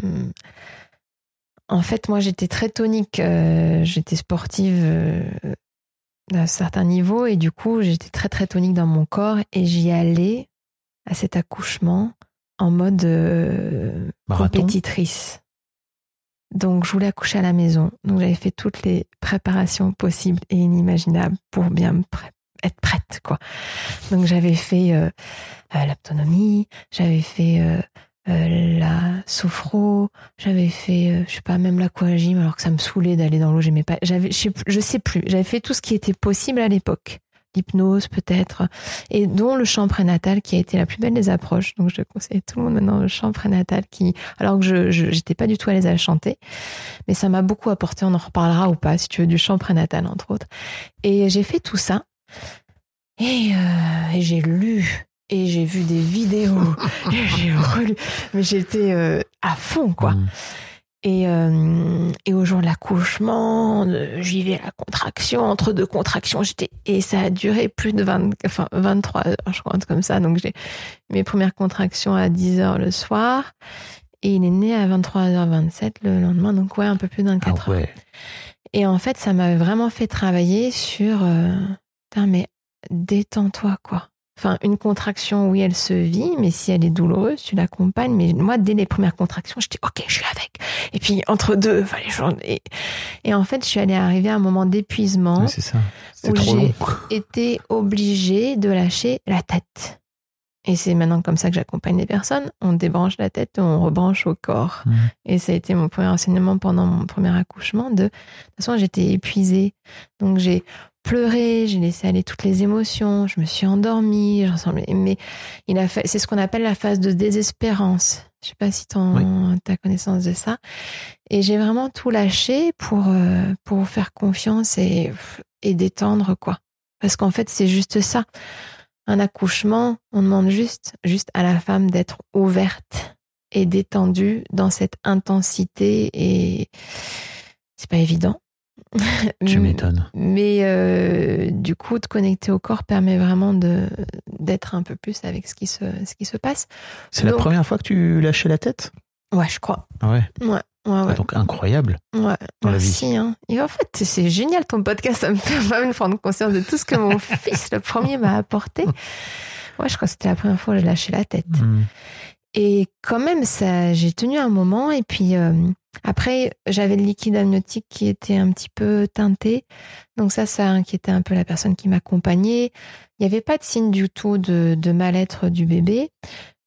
en fait, moi, j'étais très tonique. J'étais sportive d'un certain niveau et du coup, j'étais très, très tonique dans mon corps et j'y allais à cet accouchement en mode euh, compétitrice. Donc, je voulais accoucher à la maison. Donc, j'avais fait toutes les préparations possibles et inimaginables pour bien me être prête, quoi. Donc, j'avais fait euh, euh, l'autonomie, j'avais fait euh, euh, la sophro, j'avais fait, euh, je sais pas, même l'aquagym, alors que ça me saoulait d'aller dans l'eau, j'aimais pas. J'avais, je je sais plus, j'avais fait tout ce qui était possible à l'époque. L'hypnose, peut-être, et dont le chant prénatal qui a été la plus belle des approches. Donc, je conseille tout le monde maintenant le chant prénatal qui, alors que je, j'étais pas du tout à l'aise à chanter, mais ça m'a beaucoup apporté. On en reparlera ou pas, si tu veux, du chant prénatal, entre autres. Et j'ai fait tout ça. Et, euh, et j'ai lu. Et j'ai vu des vidéos. et j'ai relu. Mais j'étais euh, à fond, quoi. Mm. Et, euh, et au jour de l'accouchement, euh, j'y vais à la contraction, entre deux contractions, j'étais et ça a duré plus de 20, enfin 23 heures, je crois, comme ça. Donc j'ai mes premières contractions à 10 heures le soir et il est né à 23h27 le lendemain, donc ouais, un peu plus de 24 Ah heures. Et en fait, ça m'a vraiment fait travailler sur, euh, putain, mais détends-toi, quoi. Enfin, une contraction, oui, elle se vit, mais si elle est douloureuse, tu l'accompagnes. Mais moi, dès les premières contractions, j'étais OK, je suis avec. Et puis entre deux, fallait changer. Et, et en fait, je suis allée arriver à un moment d'épuisement c'est ça. Où j'ai été obligée de lâcher la tête. Et c'est maintenant comme ça que j'accompagne les personnes. On débranche la tête on rebranche au corps. Mhm. Et ça a été mon premier enseignement pendant mon premier accouchement. De, de toute façon, j'étais épuisée. Donc j'ai pleuré, j'ai laissé aller toutes les émotions, je me suis endormie, je ressemblais. Mais il a fait, c'est ce qu'on appelle la phase de désespérance. Je sais pas si tu as connaissance de ça. Et j'ai vraiment tout lâché pour, euh, pour faire confiance et, et détendre, quoi. Parce qu'en fait, c'est juste ça. Un accouchement, on demande juste, juste à la femme d'être ouverte et détendue dans cette intensité et c'est pas évident. Tu m'étonnes. Mais euh, du coup, de connecter au corps permet vraiment de d'être un peu plus avec ce qui se ce qui se passe. C'est la première fois que tu lâchais la tête? Ouais, je crois. Ah ouais? Ouais, ouais, Ah, ouais. donc incroyable. Ouais, dans la merci. Hein. Et en fait, c'est génial ton podcast, ça me fait vraiment prendre conscience de tout ce que mon fils, le premier, m'a apporté. Ouais, je crois que c'était la première fois que j'ai lâché la tête. Mm. Et quand même, ça, j'ai tenu un moment. Et puis euh, après, j'avais le liquide amniotique qui était un petit peu teinté. Donc ça, ça inquiétait un peu la personne qui m'accompagnait. Il n'y avait pas de signe du tout de, mal-être du bébé,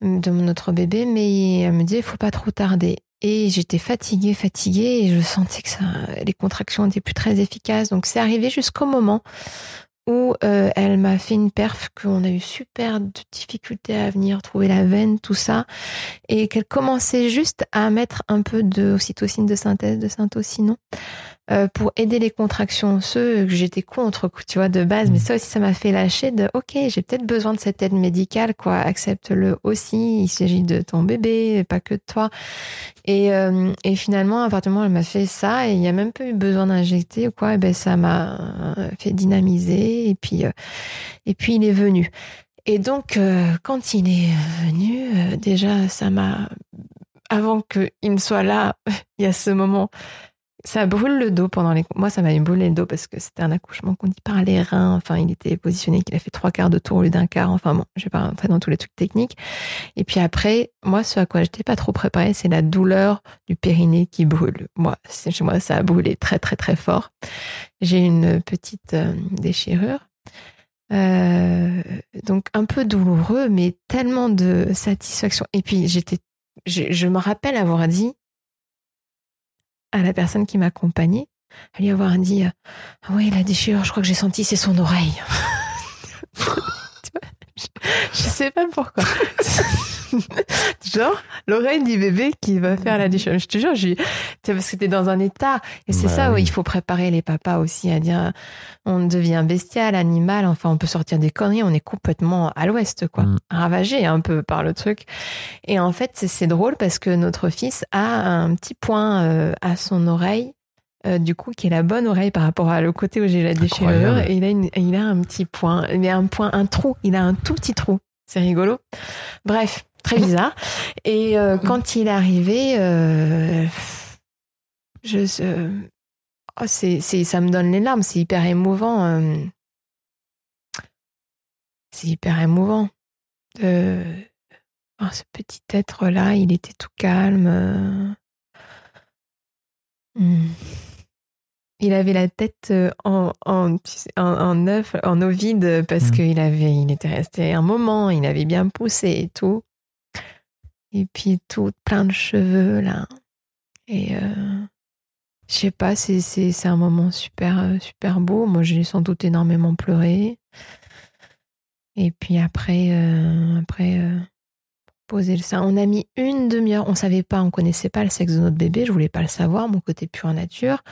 de notre bébé, mais elle me disait, il faut pas trop tarder. Et j'étais fatiguée, fatiguée, et je sentais que les contractions étaient plus très efficaces. Donc c'est arrivé jusqu'au moment où euh, elle m'a fait une perf qu'on a eu super de difficultés à venir trouver la veine, tout ça, et qu'elle commençait juste à mettre un peu de ocytocine de synthèse, de syntocinon, euh, pour aider les contractions. Ceux que j'étais contre, tu vois, de base, mais ça aussi, ça m'a fait lâcher de, ok, j'ai peut-être besoin de cette aide médicale, quoi, accepte-le aussi, il s'agit de ton bébé, pas que de toi. Et, euh, et finalement, à partir du moment où elle m'a fait ça, et il n'y a même pas eu besoin d'injecter ou quoi, et ben ça m'a fait dynamiser, et puis, euh, et puis il est venu. Et donc, quand il est venu, déjà, ça m'a avant qu'il ne soit là, il y a ce moment ça brûle le dos pendant les. Moi, ça m'a brûlé le dos parce que c'était un accouchement qu'on dit par les reins. Enfin, il était positionné qu'il a fait trois quarts de tour au lieu d'un quart. Enfin bon, je vais pas rentrer dans tous les trucs techniques. Et puis après, moi, ce à quoi j'étais pas trop préparée, c'est la douleur du périnée qui brûle. Moi, chez moi, ça a brûlé très très très fort. J'ai une petite euh, déchirure. Euh, donc un peu douloureux, mais tellement de satisfaction. Et puis j'étais, je me rappelle avoir dit, à la personne qui m'accompagnait, à lui avoir dit ah Oui, la déchirure, je crois que j'ai senti, c'est son oreille. je, sais pas pourquoi. Genre, l'oreille du bébé qui va faire la déchirure. Je te jure, je, parce que t'es dans un état. Et c'est ça où il faut préparer les papas aussi à dire, on devient bestial, animal, enfin, on peut sortir des conneries, on est complètement à l'ouest, quoi. Mm. Ravagé un peu par le truc. Et en fait, c'est drôle parce que notre fils a un petit point euh, à son oreille euh, du coup, qui est la bonne oreille par rapport à le côté où j'ai la déchirure. Et il a, il a un petit point, il a un point, un trou, il a un tout petit trou. C'est rigolo. Bref, très bizarre. Et euh, quand il est arrivé, euh, je, oh, c'est, ça me donne les larmes. C'est hyper émouvant. C'est hyper émouvant. Oh, ce petit être-là, il était tout calme. Hmm. Il avait la tête en, en, en, œuf, en eau vide, parce hmm. qu'il avait, il était resté un moment, il avait bien poussé et tout. Et puis tout plein de cheveux là. Et euh, je sais pas, c'est, un moment super, euh, super beau. Moi, j'ai sans doute énormément pleuré. Et puis après, euh, après euh, poser le sein, on a mis une demi-heure. On savait pas, on connaissait pas le sexe de notre bébé. Je voulais pas le savoir, mon côté pure nature.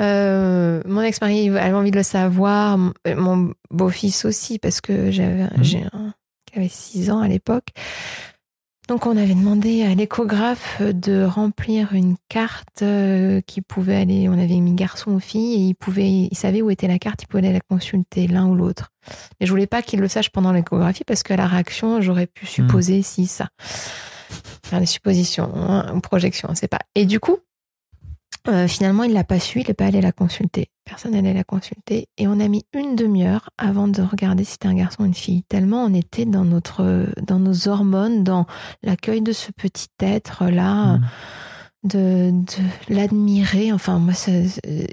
Euh, mon ex-mari avait envie de le savoir, mon beau-fils aussi, parce que j'avais, mmh. un qui avait 6 ans à l'époque. Donc on avait demandé à l'échographe de remplir une carte euh, qui pouvait aller, on avait mis garçon ou fille et il pouvait, il savait où était la carte, il pouvait aller la consulter l'un ou l'autre. Mais je voulais pas qu'il le sache pendant l'échographie parce qu'à la réaction j'aurais pu supposer hmm. si ça, faire des suppositions, hein, ou projections, on sait pas. Et du coup, euh, finalement, il l'a pas su, il n'est pas allé la consulter. Personne n'allait la consulter. Et on a mis une demi-heure avant de regarder si c'était un garçon ou une fille. Tellement on était dans notre, dans nos hormones, dans l'accueil de ce petit être-là, mm. de, de l'admirer. Enfin, moi,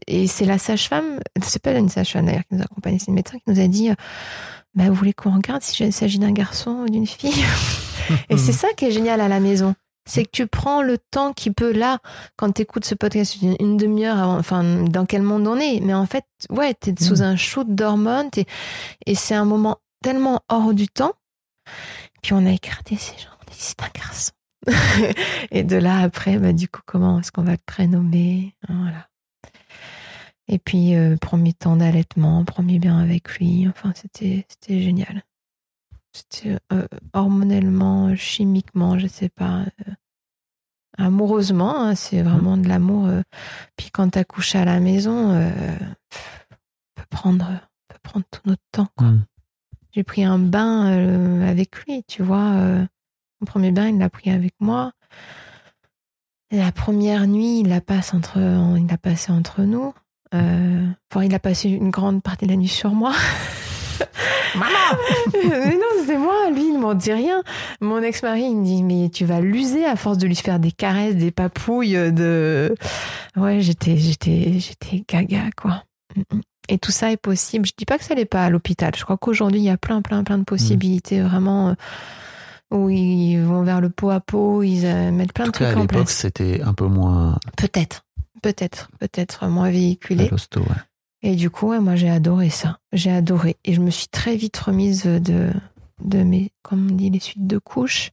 et c'est la sage-femme, c'est pas une sage-femme d'ailleurs qui nous accompagne, c'est une médecin qui nous a dit, bah, vous voulez qu'on regarde s'il s'agit d'un garçon ou d'une fille? et c'est ça qui est génial à la maison c'est que tu prends le temps qui peut là, quand tu écoutes ce podcast une, demi-heure avant, enfin, dans quel monde on est. Mais en fait, ouais, t'es sous mm. un shoot d'hormones et c'est un moment tellement hors du temps. Puis on a écarté ces gens, on a dit c'est un garçon. et de là après, bah, du coup, comment est-ce qu'on va le prénommer? Voilà. Et puis, euh, premier temps d'allaitement, premier bien avec lui. Enfin, c'était génial. Euh, hormonellement, chimiquement, je sais pas. Euh, amoureusement, hein, c'est vraiment de l'amour. Euh. puis quand tu accouches à la maison, on peut prendre, peut prendre tout notre temps. Mmh. J'ai pris un bain avec lui, tu vois. mon premier bain, il l'a pris avec moi. La première nuit, il l'a passé entre, il l'a passé entre nous. enfin, il a passé une grande partie de la nuit sur moi. Maman Mais non, c'est moi. Lui, il m'en dit rien. Mon ex-mari, il me dit, mais tu vas l'user à force de lui faire des caresses, des papouilles, de. Ouais, j'étais, j'étais, j'étais gaga, quoi. Et tout ça est possible. Je dis pas que ça n'est pas à l'hôpital. Je crois qu'aujourd'hui, il y a plein, plein, plein de possibilités vraiment euh, où ils vont vers le pot à pot, ils euh, mettent plein de trucs en place. À l'époque, c'était un peu moins. Peut-être, peut-être, peut-être moins véhiculé. ouais. Et du coup, ouais, moi, j'ai adoré ça. J'ai adoré. Et je me suis très vite remise de, de mes, comme on dit, les suites de couches.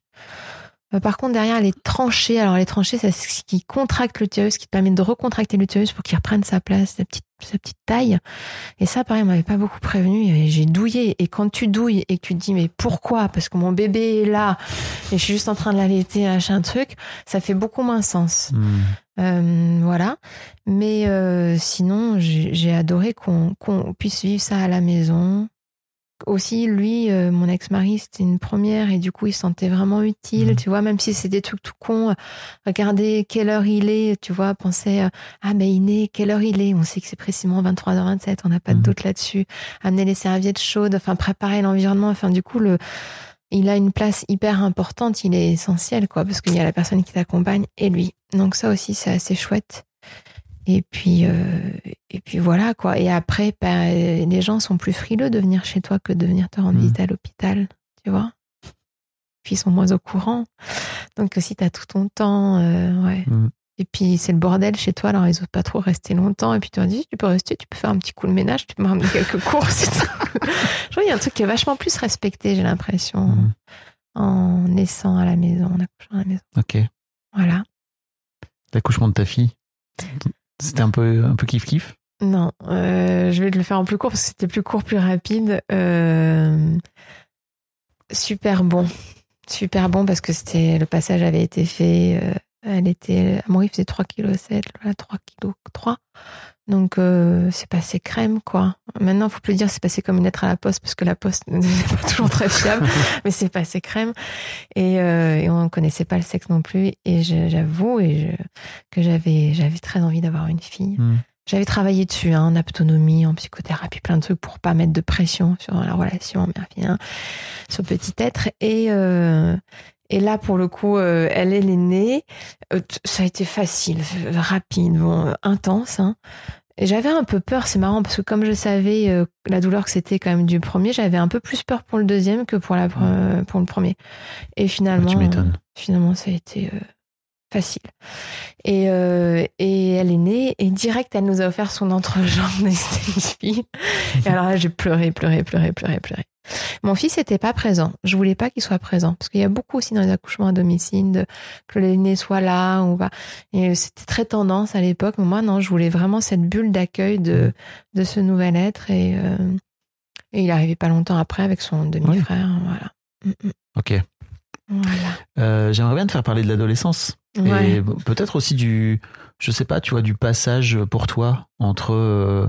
Euh, par contre, derrière, les tranchées, alors les tranchées, c'est ce qui contracte l'utérus, qui te permet de recontracter l'utérus pour qu'il reprenne sa place, sa petite, sa petite taille. Et ça, pareil, on m'avait pas beaucoup prévenu. J'ai douillé. Et quand tu douilles et que tu te dis, mais pourquoi? Parce que mon bébé est là et je suis juste en train de l'allaiter, un truc, ça fait beaucoup moins sens. Hmm. Euh, voilà. Mais euh, sinon, j'ai adoré qu'on puisse vivre ça à la maison. Aussi, lui, euh, mon ex-mari, c'était une première et du coup, il se sentait vraiment utile, Mhm. tu vois, même si c'est des trucs tout cons. euh, Regardez quelle heure il est, tu vois, penser, euh, ah ben il est, quelle heure il est, on sait que c'est précisément 23h27, on n'a pas de Mhm. doute là-dessus. Amener les serviettes chaudes, enfin préparer l'environnement, enfin du coup, le, il a une place hyper importante, il est essentiel, quoi, parce qu'il y a la personne qui t'accompagne et lui. Donc ça aussi, c'est assez chouette. Et puis, euh, et puis voilà, quoi. Et après, bah, les gens sont plus frileux de venir chez toi que de venir te rendre Mhm. visite à l'hôpital, tu vois. Puis ils sont moins au courant. Donc si t'as tout ton temps, euh, ouais. Mhm. Et puis c'est le bordel chez toi, alors ils osent pas trop rester longtemps. Et puis tu leur dis, tu peux rester, tu peux faire un petit coup de ménage, tu peux me ramener quelques courses. Je vois, il y a un truc qui est vachement plus respecté, j'ai l'impression, Mhm. en naissant à la maison, en accouchant à la maison. Ok. Voilà. L'accouchement de ta fille, c'était un peu, un peu kiff kiff. Non, euh, je vais te le faire en plus court parce que c'était plus court, plus rapide. Euh, super bon. Super bon parce que c'était le passage avait été fait. euh, elle était. Amaury faisait 3 kg 7, voilà, 3 kg 3. Donc euh, c'est passé crème quoi. Maintenant, faut plus dire c'est passé comme une lettre à la poste parce que la poste n'est pas toujours très fiable, mais c'est passé crème. Et, euh, et on ne connaissait pas le sexe non plus. Et j'avoue et je- que j'avais j'avais très envie d'avoir une fille. Hmm. J'avais travaillé dessus, hein, en autonomie, en psychothérapie, plein de trucs pour pas mettre de pression sur la relation mère-fille, hein, sur le petit être. Et, euh, et là, pour le coup, euh, elle, elle est née. Euh, ça a été facile, euh, rapide, bon, euh, intense. Hein. J'avais un peu peur, c'est marrant, parce que comme je savais la douleur que c'était quand même du premier, j'avais un peu plus peur pour le deuxième que pour, la, pour le premier. Et finalement, tu m'étonnes. finalement, ça a été facile. Et, euh, et elle est née et direct, elle nous a offert son entrejambe d'esthétique. Et alors là, j'ai pleuré, pleuré, pleuré, pleuré, pleuré. Mon fils n'était pas présent. Je voulais pas qu'il soit présent parce qu'il y a beaucoup aussi dans les accouchements à domicile de, que l'aîné soit là ou pas. Et c'était très tendance à l'époque. Mais moi, non, je voulais vraiment cette bulle d'accueil de, de ce nouvel être. Et, euh, et il arrivait pas longtemps après avec son demi-frère. Voilà. Mm, mm. Ok. Voilà. Euh, J'aimerais bien te faire parler de l'adolescence. Ouais. Et peut-être aussi du, je sais pas, tu vois, du passage pour toi entre, euh,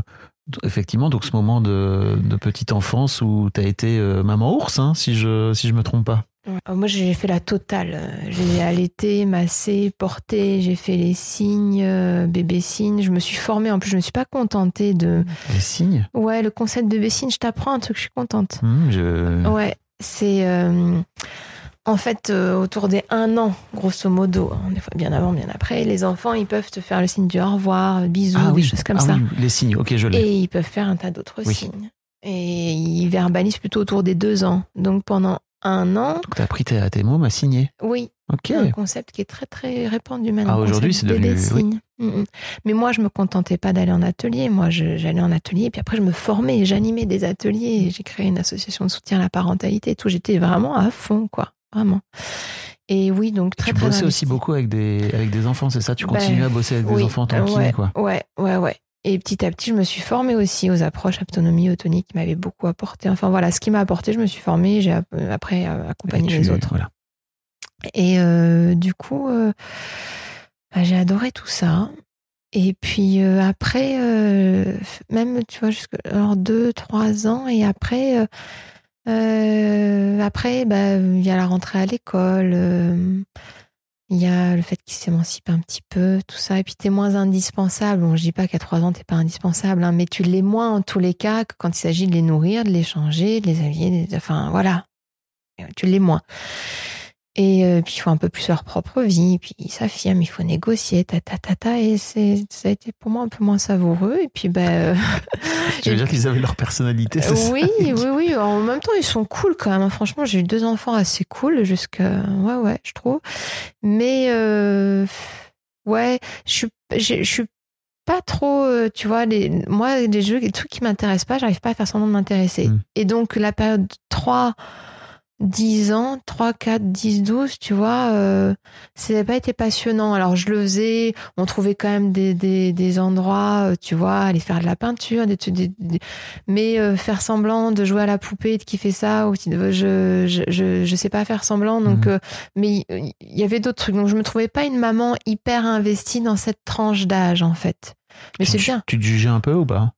effectivement, donc ce moment de, de petite enfance où tu as été euh, maman ours, hein, si je si je me trompe pas. Ouais. Euh, Moi, j'ai fait la totale. Euh, J'ai allaité, massé, porté, j'ai fait les signes, euh, bébé signe. Je me suis formée. En plus, je me suis pas contentée de. Les signes? Ouais, le concept bébé signe, je t'apprends un truc, je suis contente. Je... Ouais, c'est. euh, en fait, euh, autour des un an, grosso modo, hein, des fois bien avant, bien après, les enfants, ils peuvent te faire le signe du au revoir, euh, bisous, Ah des oui, choses comme ah ça. oui, les signes. Ok, je l'ai. Et ils peuvent faire un tas d'autres Oui. signes. Et ils verbalisent plutôt autour des deux ans. Donc pendant un an, Donc t'as pris tes, tes mômes à signer. oui, Ok. un concept qui est très très répandu maintenant. Ah, aujourd'hui, c'est devenu- bébé oui. Mm, mm. Mais moi, je me contentais pas d'aller en atelier. Moi, j'allais en atelier, puis après, je me formais, j'animais des ateliers. J'ai créé une association de soutien à la parentalité et tout. J'étais vraiment à fond, quoi, vraiment. Et oui, donc très tu très bossais investi. aussi beaucoup avec des, avec des enfants, c'est ça? Tu Ben, continues à bosser avec des enfants en tant que ouais, kiné, quoi. Ouais, ouais, ouais. Et petit à petit, je me suis formée aussi aux approches autonomie, autonie qui m'avaient beaucoup apporté. Enfin voilà, ce qui m'a apporté, je me suis formée. J'ai après euh, accompagné tu- les autres. Voilà. Et euh, du coup, euh, bah, j'ai adoré tout ça. Et puis euh, après, même, tu vois, deux, trois ans, et après, euh, après, bah, il y a la rentrée à l'école, euh, il y a le fait qu'il s'émancipe un petit peu, tout ça, et puis t'es moins indispensable. Bon, je dis pas qu'à trois ans t'es pas indispensable, hein, mais tu l'es moins en tous les cas que quand il s'agit de les nourrir, de les changer, de les habiller, enfin voilà, tu l'es moins. Et euh, puis il faut un peu plus leur propre vie, puis ils s'affirment, il faut négocier, ta ta ta ta, et c'est ça a été pour moi un peu moins savoureux. Et puis ben euh, Tu veux dire qu'ils avaient leur personnalité, c'est ça? Oui, oui, oui. En même temps, ils sont cool quand même. Franchement, j'ai eu deux enfants assez cool jusqu'à ouais, ouais, je trouve. Mais euh, ouais, je suis, je suis pas trop, euh, tu vois, les, moi, les jeux, les trucs qui m'intéressent pas, j'arrive pas à faire semblant de m'intéresser. Mm. Et donc, la période 3, 10 ans, 3, 4, 10, 12, tu vois, euh, ça n'a pas été passionnant. Alors, je le faisais, on trouvait quand même des, des, des endroits, euh, tu vois, aller faire de la peinture, des, des- des- mais euh, faire semblant de jouer à la poupée, de kiffer ça, ou, je, je, je, je sais pas faire semblant, donc, Mhm. euh, mais il il y avait d'autres trucs. Donc, je me trouvais pas une maman hyper investie dans cette tranche d'âge, en fait. Mais c'est bien. Tu te jugeais un peu ou pas?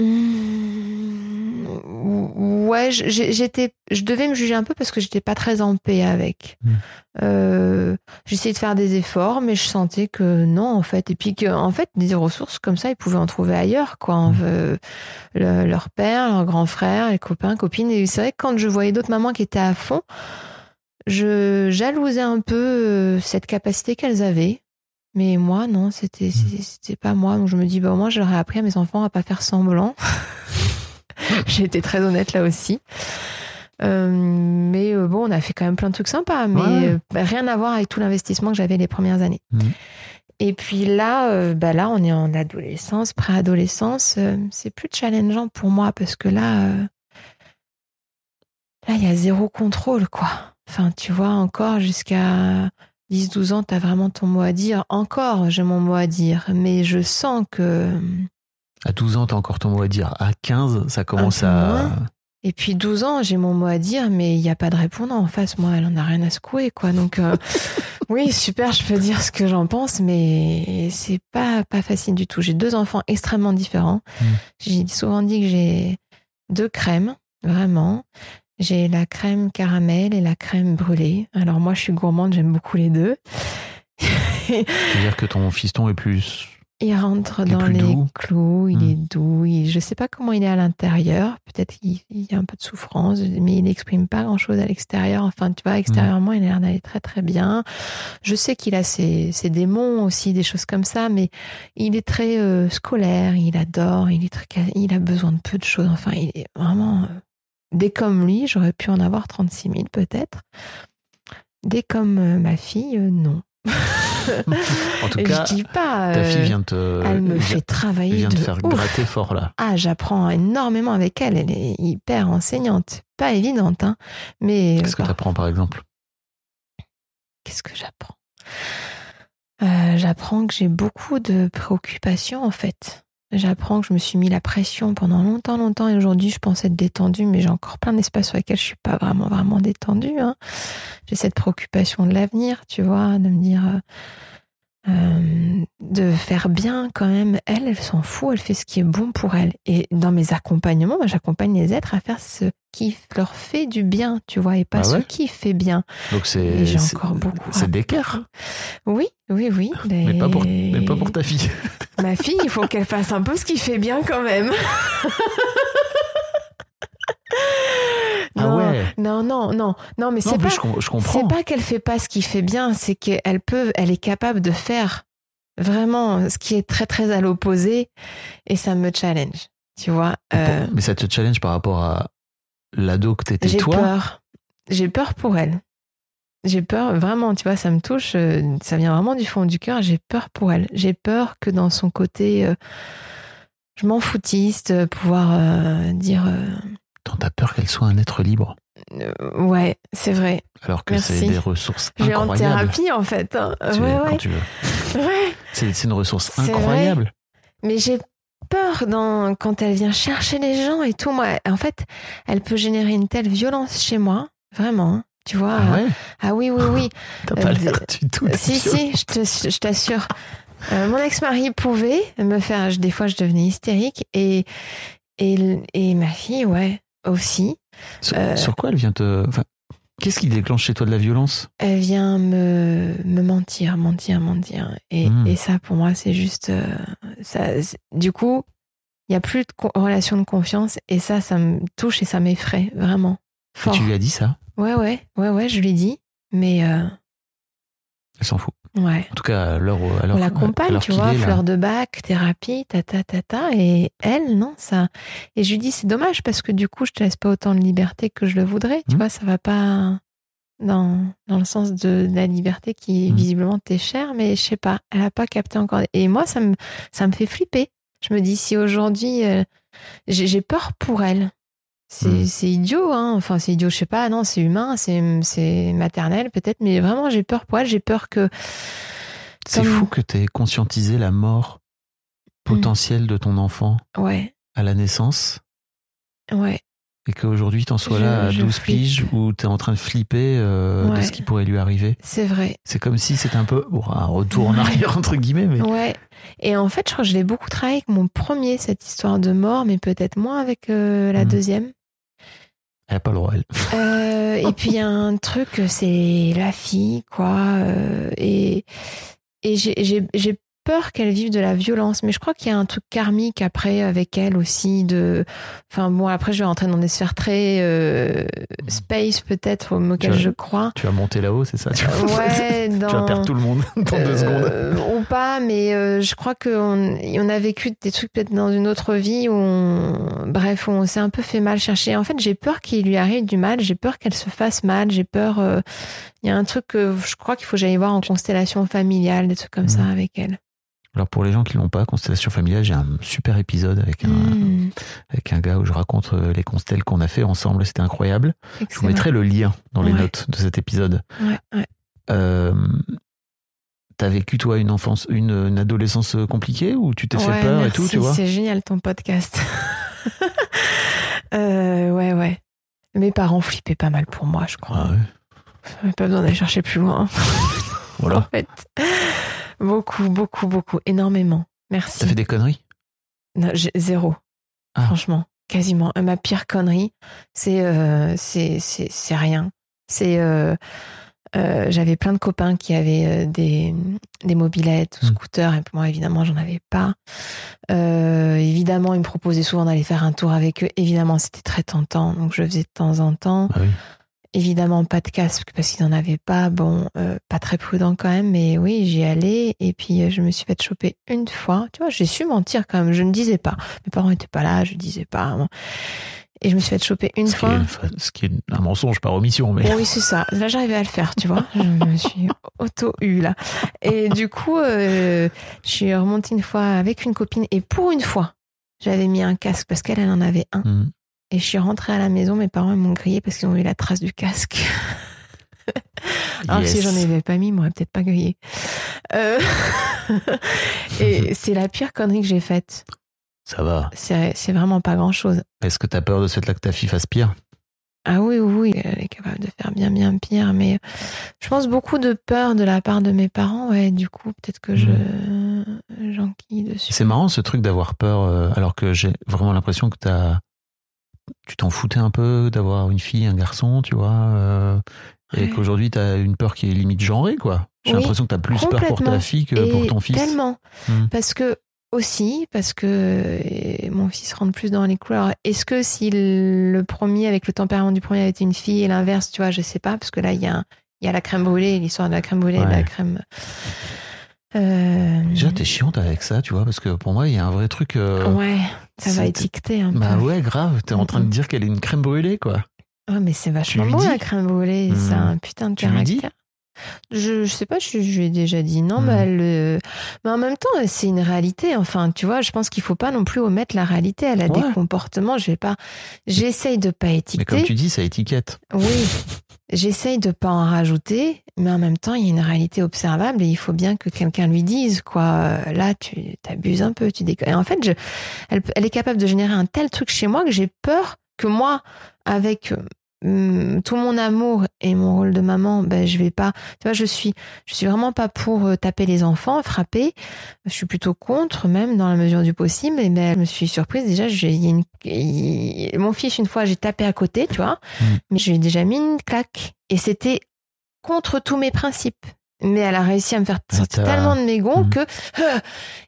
Mmh, ouais, j'étais, je devais me juger un peu parce que j'étais pas très en paix avec. Mm. Euh, J'essayais de faire des efforts, mais je sentais que non en fait, et puis que en fait des ressources comme ça, ils pouvaient en trouver ailleurs, quoi. Mm. Euh, le- leur père, leur grand frère, les copains, copines. Et c'est vrai que quand je voyais d'autres mamans qui étaient à fond, je jalousais un peu euh, cette capacité qu'elles avaient. Mais moi, non, c'était c'était- c'était pas moi. Donc je me dis, bah, moi, j'aurais appris à mes enfants à pas faire semblant. J'ai été très honnête là aussi. Euh, mais euh, bon, on a fait quand même plein de trucs sympas, mais Ouais. euh, bah, rien à voir avec tout l'investissement que j'avais les premières années. Mhm. Et puis là, bah là, on est en adolescence, préadolescence. c'est plus challengeant pour moi parce que là, là, il y a zéro contrôle, quoi. Enfin, tu vois, encore jusqu'à 10-12 ans, tu as vraiment ton mot à dire. Encore, j'ai mon mot à dire, mais je sens que. À 12 ans, t'as encore ton mot à dire. À 15, ça commence à. moins. Et puis 12 ans, j'ai mon mot à dire, mais il n'y a pas de répondant en face. Moi, elle en a rien à secouer, quoi. Donc, euh, oui, super, je peux dire ce que j'en pense, mais c'est pas, pas facile du tout. J'ai deux enfants extrêmement différents. Mm. J'ai souvent dit que j'ai deux crèmes, vraiment. J'ai la crème caramel et la crème brûlée. Alors, moi, je suis gourmande, j'aime beaucoup les deux. C'est-à-dire que ton fiston est plus. Il rentre Il dans les doux. clous, il Hmm. est doux. Il, je sais pas comment il est à l'intérieur. Peut-être qu'il il y a un peu de souffrance, mais il n'exprime pas grand-chose à l'extérieur. Enfin, tu vois, extérieurement, il a l'air d'aller très très bien. Je sais qu'il a ses, ses démons aussi, des choses comme ça, mais il est très euh, scolaire. Il adore. Il est très, il a besoin de peu de choses. Enfin, il est vraiment. euh, dès comme lui, j'aurais pu en avoir 36 000 peut-être. Dès comme euh, ma fille, euh, non. En tout cas, je dis pas. ta euh, fille vient te. elle me fait travailler vient de de faire ouf. gratter fort là. Ah, j'apprends énormément avec elle. Elle est hyper enseignante. Pas évidente, hein. Mais Qu'est-ce que bah, tu apprends par exemple? Qu'est-ce que j'apprends? Euh, J'apprends que j'ai beaucoup de préoccupations en fait. J'apprends que je me suis mis la pression pendant longtemps, longtemps, et aujourd'hui je pense être détendue, mais j'ai encore plein d'espaces sur lesquels je suis pas vraiment, vraiment détendue. hein. J'ai cette préoccupation de l'avenir, tu vois, de me dire euh, euh, de faire bien quand même. Elle, elle s'en fout, elle fait ce qui est bon pour elle. Et dans mes accompagnements, moi, j'accompagne les êtres à faire ce qui leur fait du bien, tu vois, et pas Ah ce qui fait bien. Donc c'est. J'ai c'est- encore beaucoup à C'est d'équerre. Oui, oui, oui. Mais pas pour, mais pas pour ta fille. Ma fille, il faut qu'elle fasse un peu ce qui fait bien quand même. Ah non, ouais. non, non, non, non, mais c'est pas, je, je c'est comprends. pas qu'elle fait pas ce qui fait bien, c'est qu'elle peut, elle est capable de faire vraiment ce qui est très très à l'opposé, et ça me challenge, tu vois. Euh, Mais ça te challenge par rapport à l'ado que t'étais j'ai toi? peur, j'ai peur pour elle. J'ai peur, vraiment, tu vois, ça me touche, euh, ça vient vraiment du fond du cœur. J'ai peur pour elle. J'ai peur que dans son côté, euh, je m'en foutiste, euh, pouvoir euh, dire, euh, T'en as peur qu'elle soit un être libre? euh, ouais, c'est vrai. Alors que c'est des ressources Je vais en incroyables. thérapie en fait. hein. Tu- Ouais, Quand ouais. tu veux. ouais. C'est une ressource incroyable. Mais j'ai peur dans, quand elle vient chercher les gens et tout. Moi, en fait, elle peut générer une telle violence chez moi, vraiment. hein. Tu vois Ah ouais? Ah oui, oui, oui. T'as Euh, pas de- l'air du tout. Si, si, je t'assure. Euh, mon ex-mari pouvait me faire. Des fois, je devenais hystérique. Et, et, et ma fille, ouais, aussi. Sur, euh, sur quoi elle vient te. enfin, Qu'est-ce qui déclenche chez toi de la violence? Elle vient me, me mentir, mentir, mentir. Et, Mm. et ça, pour moi, c'est juste. euh, ça, du coup, il n'y a plus de relation de confiance. Et ça, ça me touche et ça m'effraie, vraiment. Et tu lui as dit ça? Ouais, ouais, ouais, ouais, je lui dis. Mais, euh, Elle s'en fout. Ouais. En tout cas, à l'heure où. on l'accompagne, tu vois, est, fleur de bac, thérapie, ta ta ta ta, et elle, non, ça. Et je lui dis, c'est dommage parce que du coup, je te laisse pas autant de liberté que je le voudrais, tu Mhm. vois, ça va pas. dans, dans le sens de, de la liberté qui Mm. visiblement t'est chère, mais je sais pas, elle a pas capté encore. Et moi, ça me, ça me fait flipper. Je me dis, si aujourd'hui, euh, j'ai peur pour elle. C'est Mm. c'est idiot, hein. Enfin, c'est idiot, je sais pas, non, c'est humain, c'est maternel peut-être, mais vraiment, j'ai peur pour elle. J'ai peur que. C'est Comme- fou que tu aies conscientisé la mort potentielle de ton enfant Ouais, à la naissance ouais. et qu'aujourd'hui t'en sois Je- là à je 12 flippe. piges où t'es en train de flipper euh, de ce qui pourrait lui arriver. C'est vrai. C'est comme si c'était un peu bon, un retour en arrière entre guillemets, mais Ouais. Et en fait, je crois que je l'ai beaucoup travaillé avec mon premier, cette histoire de mort, mais peut-être moins avec euh, la Mhm. deuxième. Elle a pas le droit. Euh, et puis il y a un truc, c'est la fille, quoi. euh, et et j'ai peur qu'elle vive de la violence, mais je crois qu'il y a un truc karmique après avec elle aussi. De, enfin bon, après je vais rentrer dans des sphères très euh, space peut-être vas- je crois. Tu vas monter là-haut, c'est ça Ouais, tu vas dans- perdre tout le monde dans deux secondes. Euh, ou pas, mais euh, je crois qu'on on a vécu des trucs peut-être dans une autre vie où on, bref, où on s'est un peu fait mal chercher. En fait, j'ai peur qu'il lui arrive du mal, j'ai peur qu'elle se fasse mal, j'ai peur. Il y a un truc que je crois qu'il faut que j'aille voir en constellation familiale, des trucs comme ça Mhm. avec elle. Alors pour les gens qui l'ont pas, Constellation familiale, j'ai un super épisode avec un, Mmh, avec un gars où je raconte euh, les constelles qu'on a fait ensemble, c'était incroyable. Je vous mettrai le lien dans les Ouais. notes de cet épisode. Ouais, ouais. Euh, T'as vécu toi une enfance, une, une adolescence compliquée ou tu t'es fait peur et tout, tu vois? C'est génial ton podcast. Euh, ouais, ouais. Mes parents flippaient pas mal pour moi, je crois. Ah ouais? Pas besoin d'aller chercher plus loin. en Voilà. fait. Beaucoup, beaucoup, beaucoup, énormément. Merci. T'as fait des conneries? Non, zéro. Ah. Franchement, quasiment. Euh, Ma pire connerie, c'est euh, c'est rien. C'est euh, euh, j'avais plein de copains qui avaient des des mobilettes ou Mm. scooters et moi évidemment j'en avais pas. Évidemment, ils me proposaient souvent d'aller faire un tour avec eux. Évidemment, c'était très tentant, donc je faisais de temps en temps. Ah oui. Évidemment, pas de casque parce qu'ils n'en avaient pas. Bon, euh, pas très prudent quand même, mais oui, j'y allais. Et puis, euh, je me suis fait choper une fois. Tu vois, j'ai su mentir quand même. Je ne disais pas. Mes parents n'étaient pas là, je disais pas. Et je me suis fait choper une Ce qui, fois. est, ce qui est un mensonge par omission, mais oui, c'est ça. Là, j'arrivais à le faire, tu vois. Je me suis auto-eu, là. Et du coup, euh, je suis remontée une fois avec une copine. Et pour une fois, j'avais mis un casque parce qu'elle, elle en avait un. Hmm. Et je suis rentrée à la maison, mes parents m'ont grillé parce qu'ils ont vu la trace du casque. Alors si j'en avais pas mis, ils m'auraient peut-être pas grillé. Euh, Et c'est la pire connerie que j'ai faite. ça va. C'est vraiment pas grand-chose. Est-ce que t'as peur de cette là que ta fille fasse pire? Ah oui, oui, oui, elle est capable de faire bien, bien pire. Mais je pense beaucoup de peur de la part de mes parents. Ouais, du coup, peut-être que je j'enquille dessus. C'est marrant ce truc d'avoir peur, euh, alors que j'ai vraiment l'impression que t'as, tu t'en foutais un peu d'avoir une fille, un garçon, tu vois, euh, et qu'aujourd'hui t'as une peur qui est limite genrée, quoi. J'ai Oui, l'impression que t'as plus peur pour ta fille que Et pour ton fils. Tellement. Hmm. Parce que aussi, parce que euh, mon fils rentre plus dans les couleurs. Est-ce que si le premier, avec le tempérament du premier, avait été une fille et l'inverse, tu vois, je sais pas, parce que là, il y a, y a la crème brûlée, l'histoire de la crème brûlée de la crème. Euh, Déjà, t'es chiante avec ça, tu vois, parce que pour moi, il y a un vrai truc. euh, ouais, ça va étiqueter un Bah peu. ouais, grave. T'es en train de dire qu'elle est une crème brûlée, quoi. Ouais, mais c'est vachement dis la crème brûlée, c'est Hmm. un putain de Tu caractère. Je, je sais pas, je, je lui ai déjà dit non, mais elle, euh, mais en même temps, c'est une réalité. Enfin, tu vois, je pense qu'il faut pas non plus omettre la réalité. Elle a Ouais. des comportements. Je vais pas, j'essaye de pas Mais étiqueter. comme tu dis, ça étiquette. Oui, j'essaye de pas en rajouter, mais en même temps, il y a une réalité observable et il faut bien que quelqu'un lui dise quoi. Euh, Là, tu t'abuses un peu, tu déconnes. Et en fait, je, elle, elle est capable de générer un tel truc chez moi que j'ai peur que moi, avec hum, tout mon amour et mon rôle de maman, ben je vais pas. Tu vois, je suis, je suis vraiment pas pour euh, taper les enfants, frapper. Je suis plutôt contre, même dans la mesure du possible. Et ben, je me suis surprise déjà. j'ai- y mon fils une fois, j'ai tapé à côté, tu vois, mais je lui ai déjà mis une claque. Et c'était contre tous mes principes. Mais elle a réussi à me faire sortir tellement de mes gonds Mhm. que euh,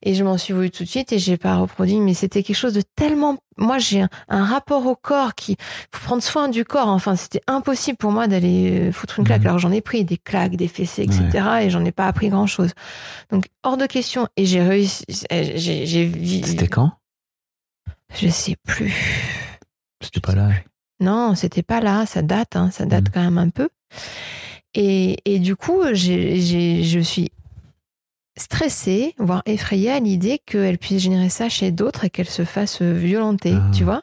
et je m'en suis voulu tout de suite et j'ai pas reproduit. Mais c'était quelque chose de tellement. Moi, j'ai un, un rapport au corps qui faut prendre soin du corps. Enfin, c'était impossible pour moi d'aller euh, foutre une claque. Mhm. Alors j'en ai pris des claques, des fessées, etc. Et j'en ai pas appris grand chose. Donc hors de question. Et j'ai réussi. J'ai, C'était quand? Je sais plus. C'était pas là. Non, c'était pas là. Ça date. Hein, ça date Mhm. quand même un peu. Et, et du coup, je suis stressée, voire effrayée à l'idée qu'elle puisse générer ça chez d'autres et qu'elle se fasse violenter, Ah. tu vois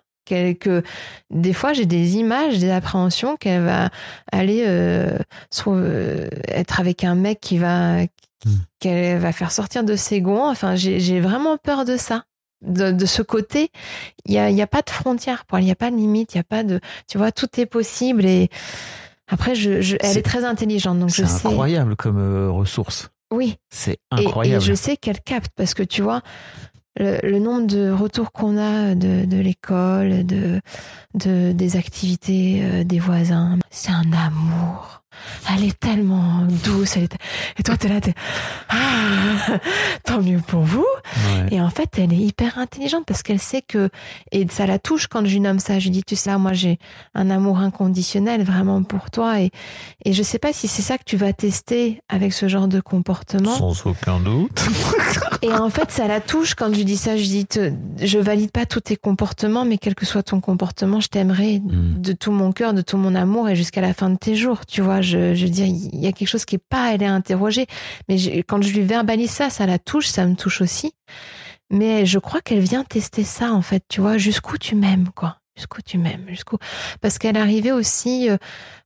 que des fois j'ai des images, des appréhensions qu'elle va aller euh, soit, euh, être avec un mec qui va Hmm. qu'elle va faire sortir de ses gonds. Enfin, j'ai, vraiment peur de ça. De, de ce côté, il y a, y a pas de frontière pour elle, il n'y a pas de limite, il y a pas de, tu vois, tout est possible et après, je, je- elle est très intelligente, donc C'est je sais. incroyable comme euh, ressource. Oui, C'est et, incroyable. et je sais qu'elle capte parce que tu vois, le, le nombre de retours qu'on a de, de l'école, de, de, des activités euh, des voisins, c'est un amour. Elle est tellement douce. Elle est... Et toi, t'es là, t'es. Ah, tant mieux pour vous. Ouais. Et en fait, elle est hyper intelligente parce qu'elle sait que. Et ça la touche quand je lui nomme ça. Je lui dis, tu sais, moi, j'ai un amour inconditionnel vraiment pour toi. Et, et je sais pas si c'est ça que tu vas tester avec ce genre de comportement. Sans aucun doute. Et en fait, ça la touche quand je lui dis ça. Je dis, te- je valide pas tous tes comportements, mais quel que soit ton comportement, je t'aimerai Mm. de tout mon cœur, de tout mon amour et jusqu'à la fin de tes jours. Tu vois, je, veux dire, il y a quelque chose qui est pas, elle est interrogée. Mais quand je lui verbalise ça, ça la touche, ça me touche aussi. Mais je crois qu'elle vient tester ça, en fait. Tu vois, jusqu'où tu m'aimes, quoi. Jusqu'où tu m'aimes, jusqu'où. Parce qu'elle arrivait aussi, euh,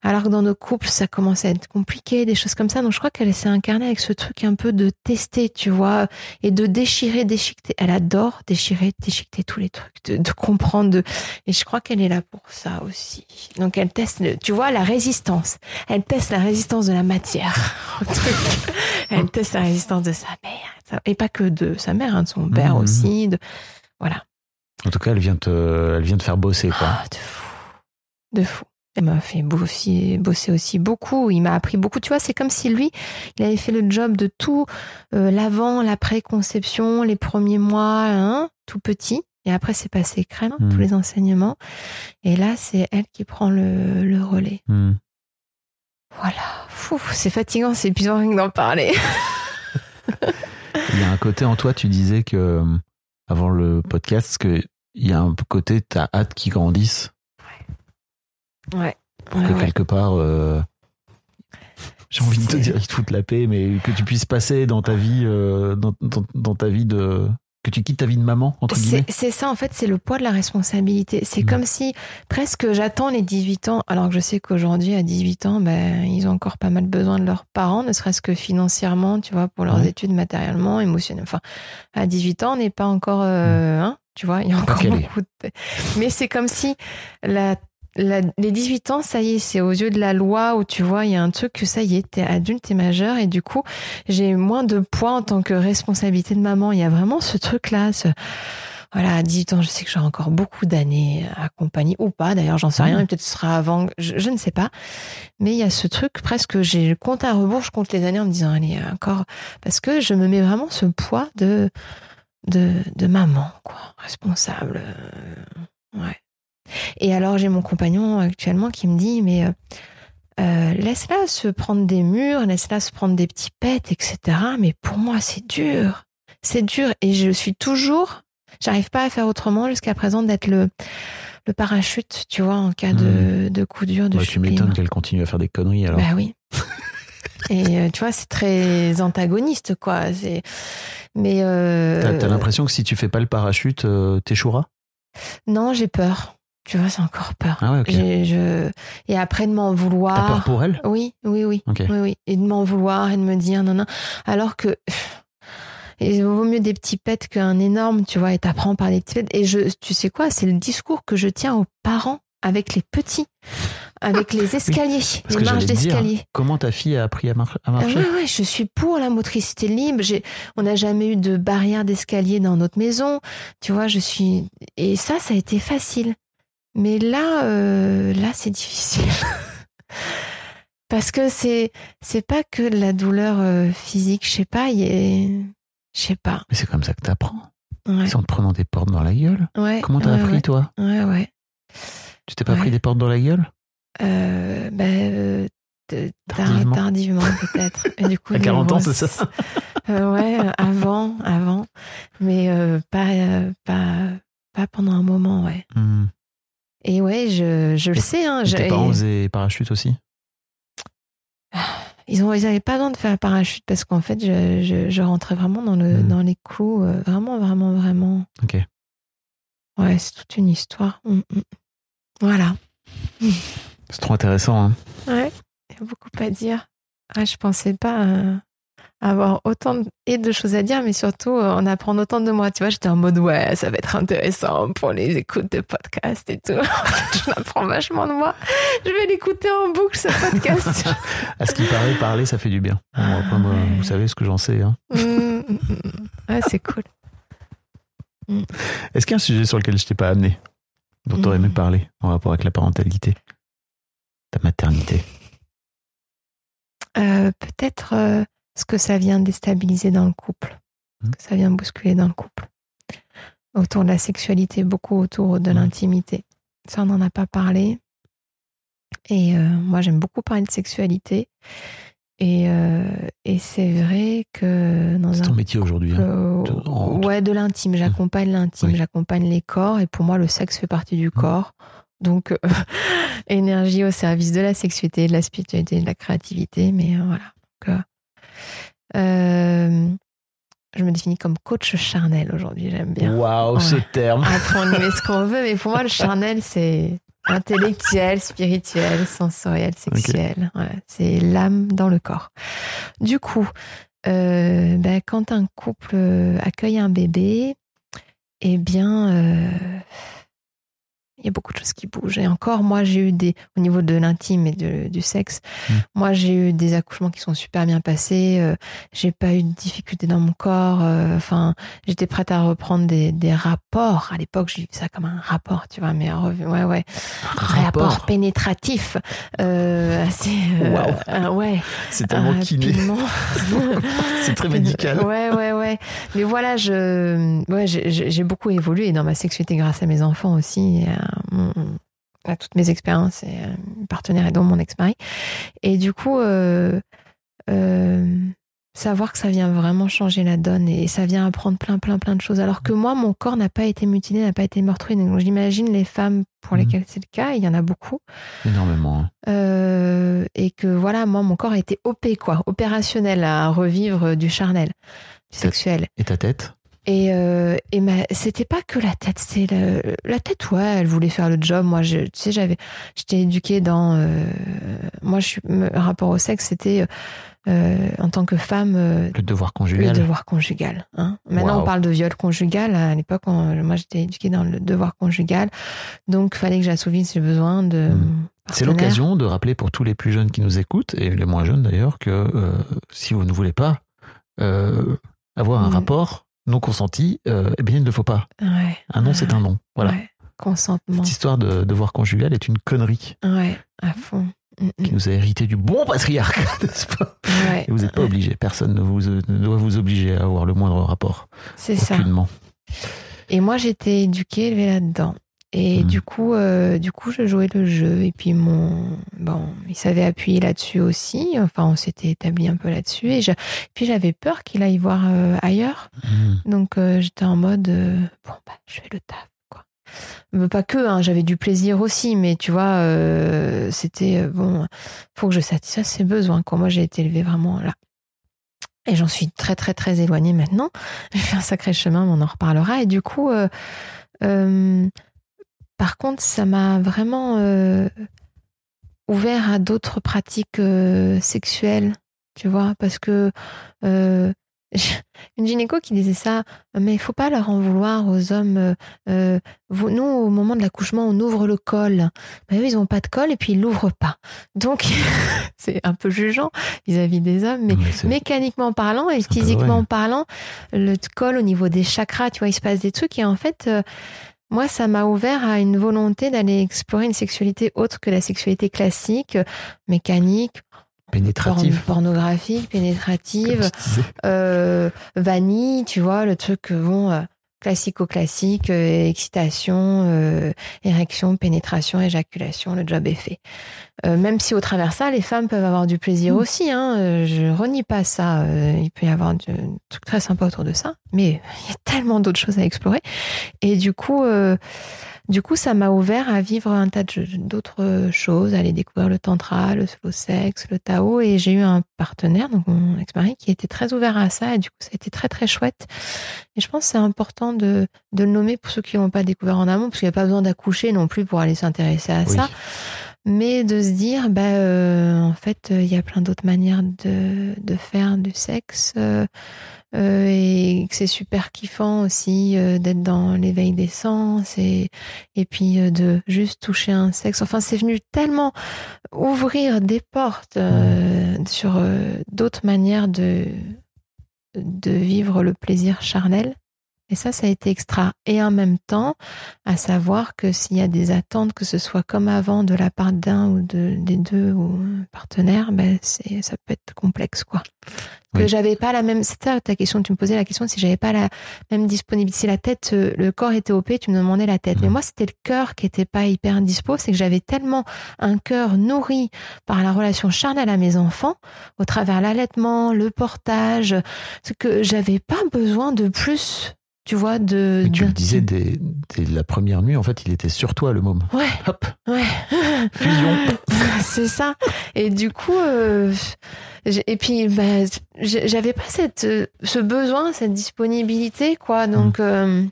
alors que dans nos couples, ça commençait à être compliqué, des choses comme ça. Donc je crois qu'elle s'est incarnée avec ce truc un peu de tester, tu vois, et de déchirer, déchiqueter. Elle adore déchirer, déchiqueter tous les trucs, de, de comprendre. De... Et je crois qu'elle est là pour ça aussi. Donc elle teste, le- tu vois, la résistance. Elle teste la résistance de la matière. elle teste la résistance de sa mère. Et pas que de sa mère, hein, de son père Mhm. aussi. De... Voilà. En tout cas, elle vient te, elle vient te faire bosser, quoi. Ah, de fou. De fou. Elle m'a fait bosser, bosser aussi beaucoup. Il m'a appris beaucoup. Tu vois, c'est comme si lui, il avait fait le job de tout, euh, l'avant, l'après-conception, les premiers mois, hein, tout petit. Et après, c'est passé crème, Mhm. tous les enseignements. Et là, c'est elle qui prend le, le relais. Hmm. Voilà. C'est fatigant, c'est épuisant rien que d'en parler. Il y a un côté en toi, tu disais que euh, avant le podcast, que il y a un côté, t'as hâte qu'ils grandissent Ouais. pour Ouais, que ouais. quelque part, euh, j'ai envie de te dire, ils te foutent la paix, mais que tu puisses passer dans ta vie, euh, dans, dans- dans ta vie de, que tu quittes ta vie de maman entre guillemets. C'est ça, en fait, c'est le poids de la responsabilité. C'est Mm. comme si presque j'attends les 18 ans, alors que je sais qu'aujourd'hui, à 18 ans, ben, ils ont encore pas mal besoin de leurs parents, ne serait-ce que financièrement, tu vois, pour leurs Ouais. études, matériellement, émotionnellement. Enfin, à 18 ans, on n'est pas encore, euh, hein, tu vois, il y a encore beaucoup de... Mais c'est comme si la, la- les 18 ans, ça y est, c'est aux yeux de la loi où tu vois, il y a un truc que ça y est, t'es adulte, t'es majeur, et du coup, j'ai moins de poids en tant que responsabilité de maman. Il y a vraiment ce truc-là, ce, voilà, à 18 ans, je sais que j'aurai encore beaucoup d'années à accompagner, ou pas, d'ailleurs, j'en sais rien, et peut-être ce sera avant, je, je ne sais pas. Mais il y a ce truc, presque, j'ai le compte à rebours, je compte les années en me disant, allez, encore, parce que je me mets vraiment ce poids de, de, de maman, quoi, responsable. euh, ouais. Et alors, j'ai mon compagnon actuellement qui me dit, mais euh, euh, laisse-la se prendre des murs, laisse-la se prendre des petits pets, etc. Mais pour moi, c'est dur. C'est dur. Et je suis toujours, j'arrive pas à faire autrement jusqu'à présent d'être le, le parachute, tu vois, en cas de, de coup dur, de chute tu m'étonnes qu'elle continue à faire des conneries alors. Bah oui. Et euh, tu vois, c'est très antagoniste, quoi. C'est... Mais euh, T'as l'impression que si tu fais pas le parachute, euh, t'échoueras? Non, j'ai peur. Tu vois, c'est encore peur. Ah ouais, je... Et après de m'en vouloir. T'as peur pour elle? Oui, oui, oui. Oui, oui. Et de m'en vouloir et de me dire non, non. Alors que. Il vaut mieux des petits pets qu'un énorme, tu vois, et t'apprends par les petits pets. Et je, tu sais quoi, c'est le discours que je tiens aux parents avec les petits, avec les escaliers, les marches d'escalier. comment ta fille a appris à, mar- à Ah marcher ouais, ouais, je suis pour la motricité libre. On n'a jamais eu de barrière d'escalier dans notre maison. Tu vois, je suis. Et ça, ça a été facile. Mais là, euh, là, c'est difficile. Parce que c'est, c'est pas que de la douleur euh, physique. Je sais pas, Je sais pas. Mais c'est comme ça que t'apprends. Ouais. C'est en te prenant des portes dans la gueule. ouais Comment t'as ouais, appris toi? Ouais, ouais. Tu t'es pas pris des portes dans la gueule? Euh, bah, euh, Tardivement. tardivement, peut-être. Du coup, À 40 ans, c'est ça Euh, ouais, euh, avant, avant, mais pas, pas, pas pendant un moment, ouais. Hmm. Et ouais, je, je le sais, hein. Et je- Tes parents faisaient parachute aussi? Ils ont, ils avaient pas besoin de faire un parachute parce qu'en fait, je, je, je rentrais vraiment dans le, Mm. dans les clous, vraiment, vraiment, vraiment. Ok. Ouais, c'est toute une histoire. Mm, mm. Voilà. C'est trop intéressant. Hein. Ouais, il y a beaucoup à dire. Ah, je pensais pas euh, avoir autant de, et de choses à dire, mais surtout euh, en apprendre autant de moi. Tu vois, j'étais en mode ouais, ça va être intéressant pour les écoutes de podcast et tout. Je apprends vachement de moi. Je vais l'écouter en boucle ce podcast. À ce qui paraît, parler, ça fait du bien. Ouais. vous savez ce que j'en sais. Hein. Mm, mm, mm. Ouais, c'est cool. Est-ce qu'il y a un sujet sur lequel je t'ai pas amené, dont tu aurais aimé parler en rapport avec la parentalité, ta maternité? Euh, Peut-être euh, ce que ça vient déstabiliser dans le couple, ce Mm. que ça vient bousculer dans le couple. Autour de la sexualité, beaucoup autour de l'intimité. Ça, on n'en a pas parlé. Et euh, moi, j'aime beaucoup parler de sexualité. Et, euh, et c'est vrai que dans C'est un ton métier aujourd'hui. hein. ouais, de l'intime. J'accompagne l'intime, Oui. j'accompagne les corps. Et pour moi, le sexe fait partie du corps. Donc, euh, énergie au service de la sexualité, de la spiritualité, de la créativité. Mais euh, voilà. Donc, euh, je me définis comme coach charnel aujourd'hui. J'aime bien. Waouh, ce Ouais. terme. Après, on met ce qu'on veut. Mais pour moi, le charnel, c'est intellectuel, spirituel, sensoriel, sexuel. Voilà, c'est l'âme dans le corps. Du coup, euh, ben, quand un couple accueille un bébé, eh bien, euh, il y a beaucoup de choses qui bougent. Et encore, moi, j'ai eu des, au niveau de l'intime et de- du sexe, Mm. moi, j'ai eu des accouchements qui sont super bien passés. euh, j'ai pas eu de difficultés dans mon corps. euh, Enfin, j'étais prête à reprendre des, des rapports. À l'époque, j'ai vu ça comme un rapport, tu vois, mais ouais, ouais, rapport, pénétratif, euh, assez, euh, euh, ouais, C'est tellement kiné. rapidement. C'est très médical. Ouais, ouais, ouais. Mais voilà, je, ouais, j'ai- beaucoup évolué dans ma sexualité grâce à mes enfants aussi, et à, mon- à toutes mes expériences et à mes partenaires et dont mon ex-mari. Et du coup, euh, euh, savoir que ça vient vraiment changer la donne et ça vient apprendre plein, plein, plein de choses. Alors que moi, mon corps n'a pas été mutilé, n'a pas été meurtri. Donc j'imagine les femmes pour Mhm. lesquelles c'est le cas, il y en a beaucoup. Énormément. Euh, et que voilà, moi, mon corps a été OP, quoi, opérationnel à revivre du charnel, du sexuel. Et ta tête? Et, euh, et ma, c'était pas que la tête, c'est le, la tête, ouais, elle voulait faire le job. Moi, je, tu sais, j'avais, j'étais éduquée dans, euh, moi, je suis, rapport au sexe, c'était euh, en tant que femme Le devoir le conjugal devoir conjugal. Hein. Maintenant, on parle de viol conjugal. À l'époque, on- moi, j'étais éduquée dans le devoir conjugal, donc fallait que j'assouvisse les besoins de. Mm. mon C'est l'occasion de rappeler pour tous les plus jeunes qui nous écoutent, et les moins jeunes d'ailleurs, que si vous ne voulez pas euh, avoir un Mm. rapport non consenti, euh, eh bien il ne le faut pas. Ouais. Un non, c'est un non. Voilà. Ouais. Consentement. Cette histoire de devoir conjugal est une connerie Ouais, à fond. Mm, mm. qui nous a hérité du bon patriarcat, n'est-ce pas? Ouais, Et vous n'êtes pas obligé. Personne ne, vous, ne doit vous obliger à avoir le moindre rapport. c'est ça. Aucunement. Et moi, j'étais éduquée, élevée là-dedans. Et Mhm. du coup, euh, du coup, je jouais le jeu. Et puis mon, bon, il savait appuyer là-dessus aussi. Enfin, on s'était établi un peu là-dessus. Et je- puis j'avais peur qu'il aille voir euh, ailleurs. Mm. Donc euh, j'étais en mode, bon, bah, je fais le taf, quoi. Pas que, hein, j'avais du plaisir aussi. Mais tu vois, c'était bon. Faut que je satisfasse ses besoins. Quoi. Moi, j'ai été élevée vraiment là. Et j'en suis très très très éloignée maintenant. J'ai fait un sacré chemin, mais on en reparlera. Et du coup, euh, par contre, ça m'a vraiment euh, ouvert à d'autres pratiques euh, sexuelles, tu vois, parce que euh, une gynéco qui disait ça, mais il faut pas leur en vouloir aux hommes. euh, vous, nous, au moment de l'accouchement, on ouvre le col. Mais eux, ils ont pas de col et puis ils l'ouvrent pas. Donc, c'est un peu jugeant vis-à-vis des hommes, mais mécaniquement parlant et physiquement parlant, le col au niveau des chakras, tu vois, il se passe des trucs et en fait, euh, moi, ça m'a ouvert à une volonté d'aller explorer une sexualité autre que la sexualité classique, mécanique, pénétratif. porn- pornographique, pénétrative, euh, vanille, tu vois, le truc bon euh, classico-classique, euh, excitation, euh, érection, pénétration, éjaculation, le job est fait. Euh, même si au travers ça, les femmes peuvent avoir du plaisir aussi, hein, je renie pas ça, il peut y avoir du- truc très sympa autour de ça, mais il y a tellement d'autres choses à explorer. Et du coup, du coup, ça m'a ouvert à vivre un tas d'autres choses, à aller découvrir le tantra, le slow sex, le tao. Et j'ai eu un partenaire, donc mon ex-mari, qui était très ouvert à ça. Et du coup, ça a été très, très chouette. Et je pense que c'est important de, de le nommer pour ceux qui l'ont pas découvert en amont, parce qu'il n'y a pas besoin d'accoucher non plus pour aller s'intéresser à ça mais de se dire bah euh, en fait il y a plein d'autres manières de, de faire du sexe euh, euh, et que c'est super kiffant aussi euh, d'être dans l'éveil des sens et, et puis euh, de juste toucher un sexe. Enfin, c'est venu tellement ouvrir des portes sur d'autres manières de, de vivre le plaisir charnel. Et ça, ça a été extra. Et en même temps, à savoir que s'il y a des attentes, que ce soit comme avant de la part d'un ou de, des deux ou partenaires, ben ça peut être complexe, quoi que j'avais pas la même. Ça ta question. Tu me posais la question si j'avais pas la même disponibilité. Si la tête, euh, le corps était OP, tu me demandais la tête. Mais moi, c'était le cœur qui était pas hyper dispo. C'est que j'avais tellement un cœur nourri par la relation charnelle à mes enfants, au travers l'allaitement, le portage, ce que j'avais pas besoin de plus tu vois, de. tu le disais dès, la première nuit, en fait, il était sur toi, le môme. Ouais. Hop. Ouais. Fusion. C'est ça. Et du coup, euh, et puis, bah, j'avais pas cette, euh, ce besoin, cette disponibilité, quoi. Donc, mm. euh,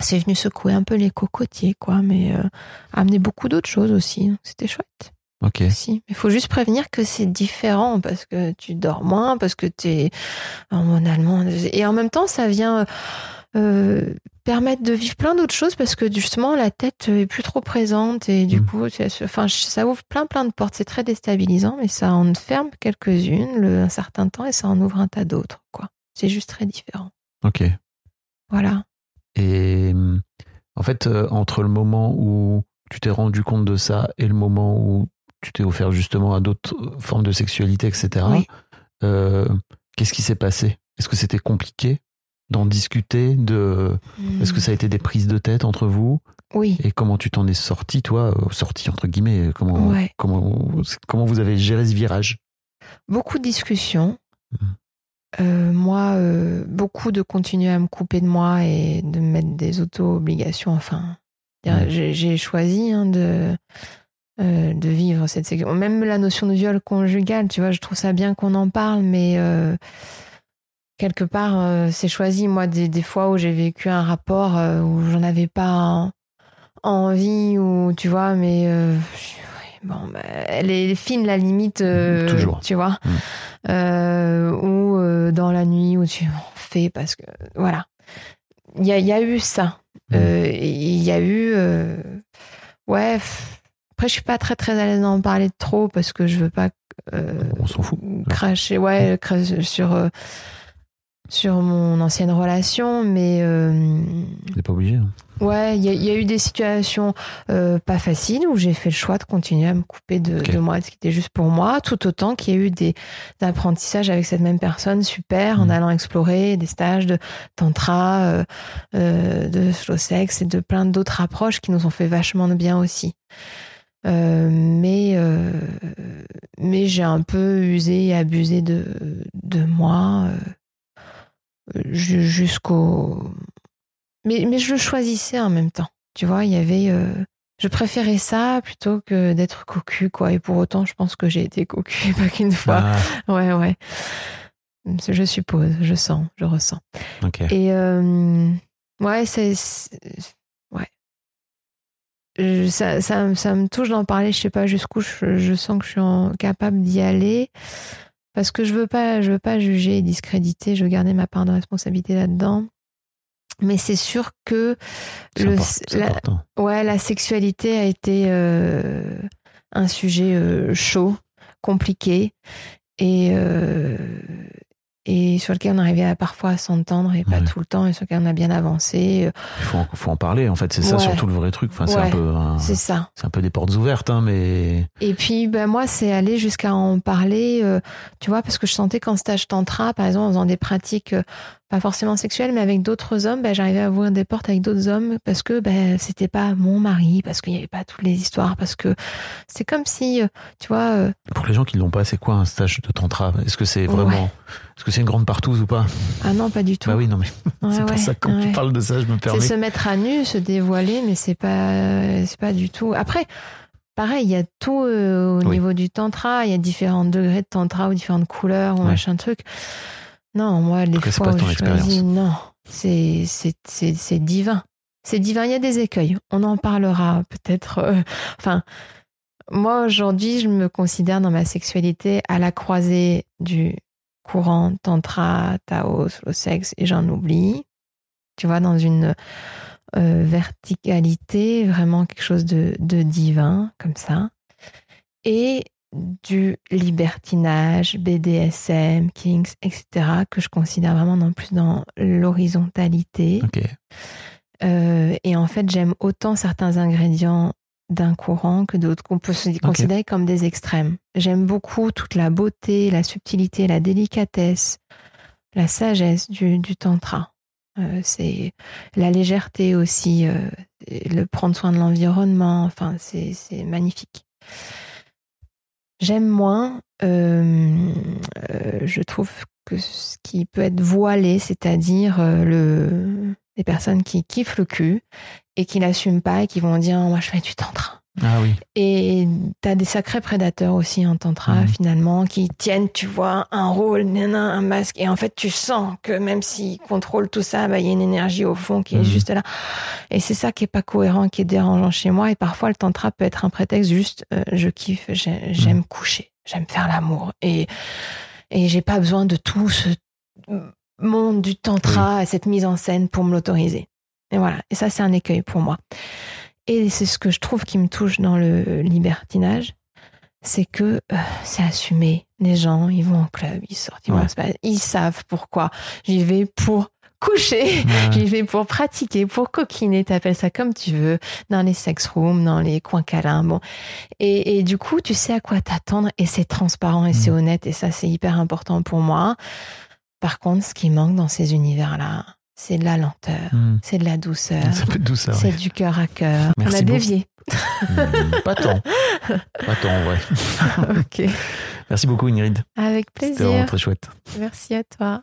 c'est venu secouer un peu les cocotiers, quoi, mais euh, amener beaucoup d'autres choses aussi. C'était chouette. Ok. Si. Il faut juste prévenir que c'est différent parce que tu dors moins, parce que tu es hormonalement. Et en même temps, ça vient euh, permettre de vivre plein d'autres choses parce que justement la tête est plus trop présente et du mm. coup enfin ça ouvre plein plein de portes c'est très déstabilisant mais ça en ferme quelques-unes un certain temps et ça en ouvre un tas d'autres quoi c'est juste très différent ok voilà et en fait euh, entre le moment où tu t'es rendu compte de ça et le moment où tu t'es offert justement à d'autres formes de sexualité etc euh, qu'est-ce qui s'est passé? Est-ce que c'était compliqué d'en discuter de est-ce que ça a été des prises de tête entre vous? Oui. Et comment tu t'en es sorti toi? Euh, sorti entre guillemets comment comment comment vous avez géré ce virage? Beaucoup de discussions. Mmh. euh, moi euh, beaucoup de continuer à me couper de moi et de mettre des auto-obligations enfin mmh. j'ai choisi hein, de de vivre cette sécurité même la notion de viol conjugal tu vois je trouve ça bien qu'on en parle mais quelque part, euh, c'est choisi. Moi, des, des, fois où j'ai vécu un rapport euh, où j'en avais pas envie, ou tu vois, mais euh, bon, bah, elle est fine la limite. Toujours. Tu vois. Mm. ou dans la nuit où tu fais parce que voilà. Il y a, y a, eu ça. Mm. Il y a eu. ouais. Après, je suis pas très très à l'aise d'en parler trop parce que je veux pas. On s'en fout. Cracher, ouais, mm. cracher sur sur mon ancienne relation, mais. Euh, n'est pas obligé. Hein. Ouais, il y, a eu des situations euh, pas faciles où j'ai fait le choix de continuer à me couper de, moi, ce qui était juste pour moi, tout autant qu'il y a eu des, apprentissages avec cette même personne super en mm. allant explorer des stages de tantra, euh, euh, de slow sex et de plein d'autres approches qui nous ont fait vachement de bien aussi. Euh, mais mais j'ai un peu usé et abusé de, de moi jusqu'au. Mais, mais je le choisissais en même temps. Tu vois, il y avait. Euh, je préférais ça plutôt que d'être cocu, quoi. Et pour autant, je pense que j'ai été cocu pas qu'une fois. Ah. Ouais, ouais. Je suppose, je sens, je ressens. Et euh, ouais, c'est. Ouais. Ça, ça, ça, me touche d'en parler. Je sais pas jusqu'où je, je, sens que je suis capable d'y aller parce que je veux pas, je veux pas juger et discréditer. Je veux garder ma part de responsabilité là-dedans. Mais c'est sûr que le, la, ouais, la sexualité a été euh, un sujet euh, chaud, compliqué et euh, et sur lequel on arrivait à parfois s'entendre et pas tout le temps et sur lequel on a bien avancé. Il faut, en, faut en parler en fait, c'est ça surtout le vrai truc. Enfin, c'est un peu, c'est ça. C'est un peu des portes ouvertes, hein, mais. Et puis ben moi c'est aller jusqu'à en parler, euh, tu vois, parce que je sentais qu'en stage tantra, par exemple, en faisant des pratiques pas forcément sexuel, mais avec d'autres hommes, bah, j'arrivais à ouvrir des portes avec d'autres hommes parce que bah, c'était pas mon mari, parce qu'il n'y avait pas toutes les histoires, parce que c'est comme si, euh, tu vois. euh, Pour les gens qui l'ont pas, c'est quoi un stage de tantra? Est-ce que c'est vraiment, Ouais. Est-ce que c'est une grande partouze ou pas ah non, pas du tout. Bah oui, non mais Ouais, c'est pour ouais, ça que quand ouais. tu parles de ça, je me C'est permets. se mettre à nu, se dévoiler, mais c'est pas, c'est pas du tout. Après, pareil, il y a tout euh, au Oui. niveau du tantra. Il y a différents degrés de tantra ou différentes couleurs ou machin truc. Non, moi, les c'est fois pas où ton je choisis, non, c'est, c'est, c'est, c'est divin. C'est divin. Il y a des écueils. On en parlera peut-être. euh, Enfin, moi aujourd'hui, je me considère dans ma sexualité à la croisée du courant tantra, Tao, slow sex et j'en oublie. Tu vois, dans une euh, verticalité, vraiment quelque chose de, de divin, comme ça. Et du libertinage, BDSM, Kings, etc., que je considère vraiment non plus dans l'horizontalité. Euh, et en fait, j'aime autant certains ingrédients d'un courant que d'autres qu'on peut se considérer comme des extrêmes. J'aime beaucoup toute la beauté, la subtilité, la délicatesse, la sagesse du, du tantra. Euh, c'est la légèreté aussi, euh, le prendre soin de l'environnement. Enfin, c'est c'est magnifique. J'aime moins, euh, je trouve que ce qui peut être voilé, c'est-à-dire le, les personnes qui kiffent le cul et qui l'assument pas et qui vont dire moi je fais du tantra. Ah oui. Et t'as des sacrés prédateurs aussi en tantra Mhm. finalement qui tiennent, tu vois, un rôle, nana, un masque. Et en fait, tu sens que même s'ils contrôlent tout ça, bah, il y a une énergie au fond qui est Mhm. juste là. Et c'est ça qui est pas cohérent, qui est dérangeant chez moi. Et parfois, le tantra peut être un prétexte juste, euh, je kiffe, j'ai- j'aime coucher, j'aime faire l'amour. Et, et j'ai pas besoin de tout ce monde du tantra et cette mise en scène pour me l'autoriser. Et voilà. Et ça, c'est un écueil pour moi. Et c'est ce que je trouve qui me touche dans le libertinage, c'est que euh, c'est assumé. Les gens, ils vont en club, ils sortent, ils, Ouais. à ils savent pourquoi. J'y vais pour coucher, Ouais. j'y vais pour pratiquer, pour coquiner, t'appelles ça comme tu veux, dans les sex rooms, dans les coins câlins, bon. Et, et du coup, tu sais à quoi t'attendre et c'est transparent et c'est honnête et ça, c'est hyper important pour moi. Par contre, ce qui manque dans ces univers-là, c'est de la lenteur, Hmm. c'est de la douceur. C'est du cœur à cœur. On a dévié. Hmm, Pas tant. Pas tant, ouais. ok. Merci beaucoup, Ingrid. Avec C'était vraiment plaisir. très chouette. Merci à toi.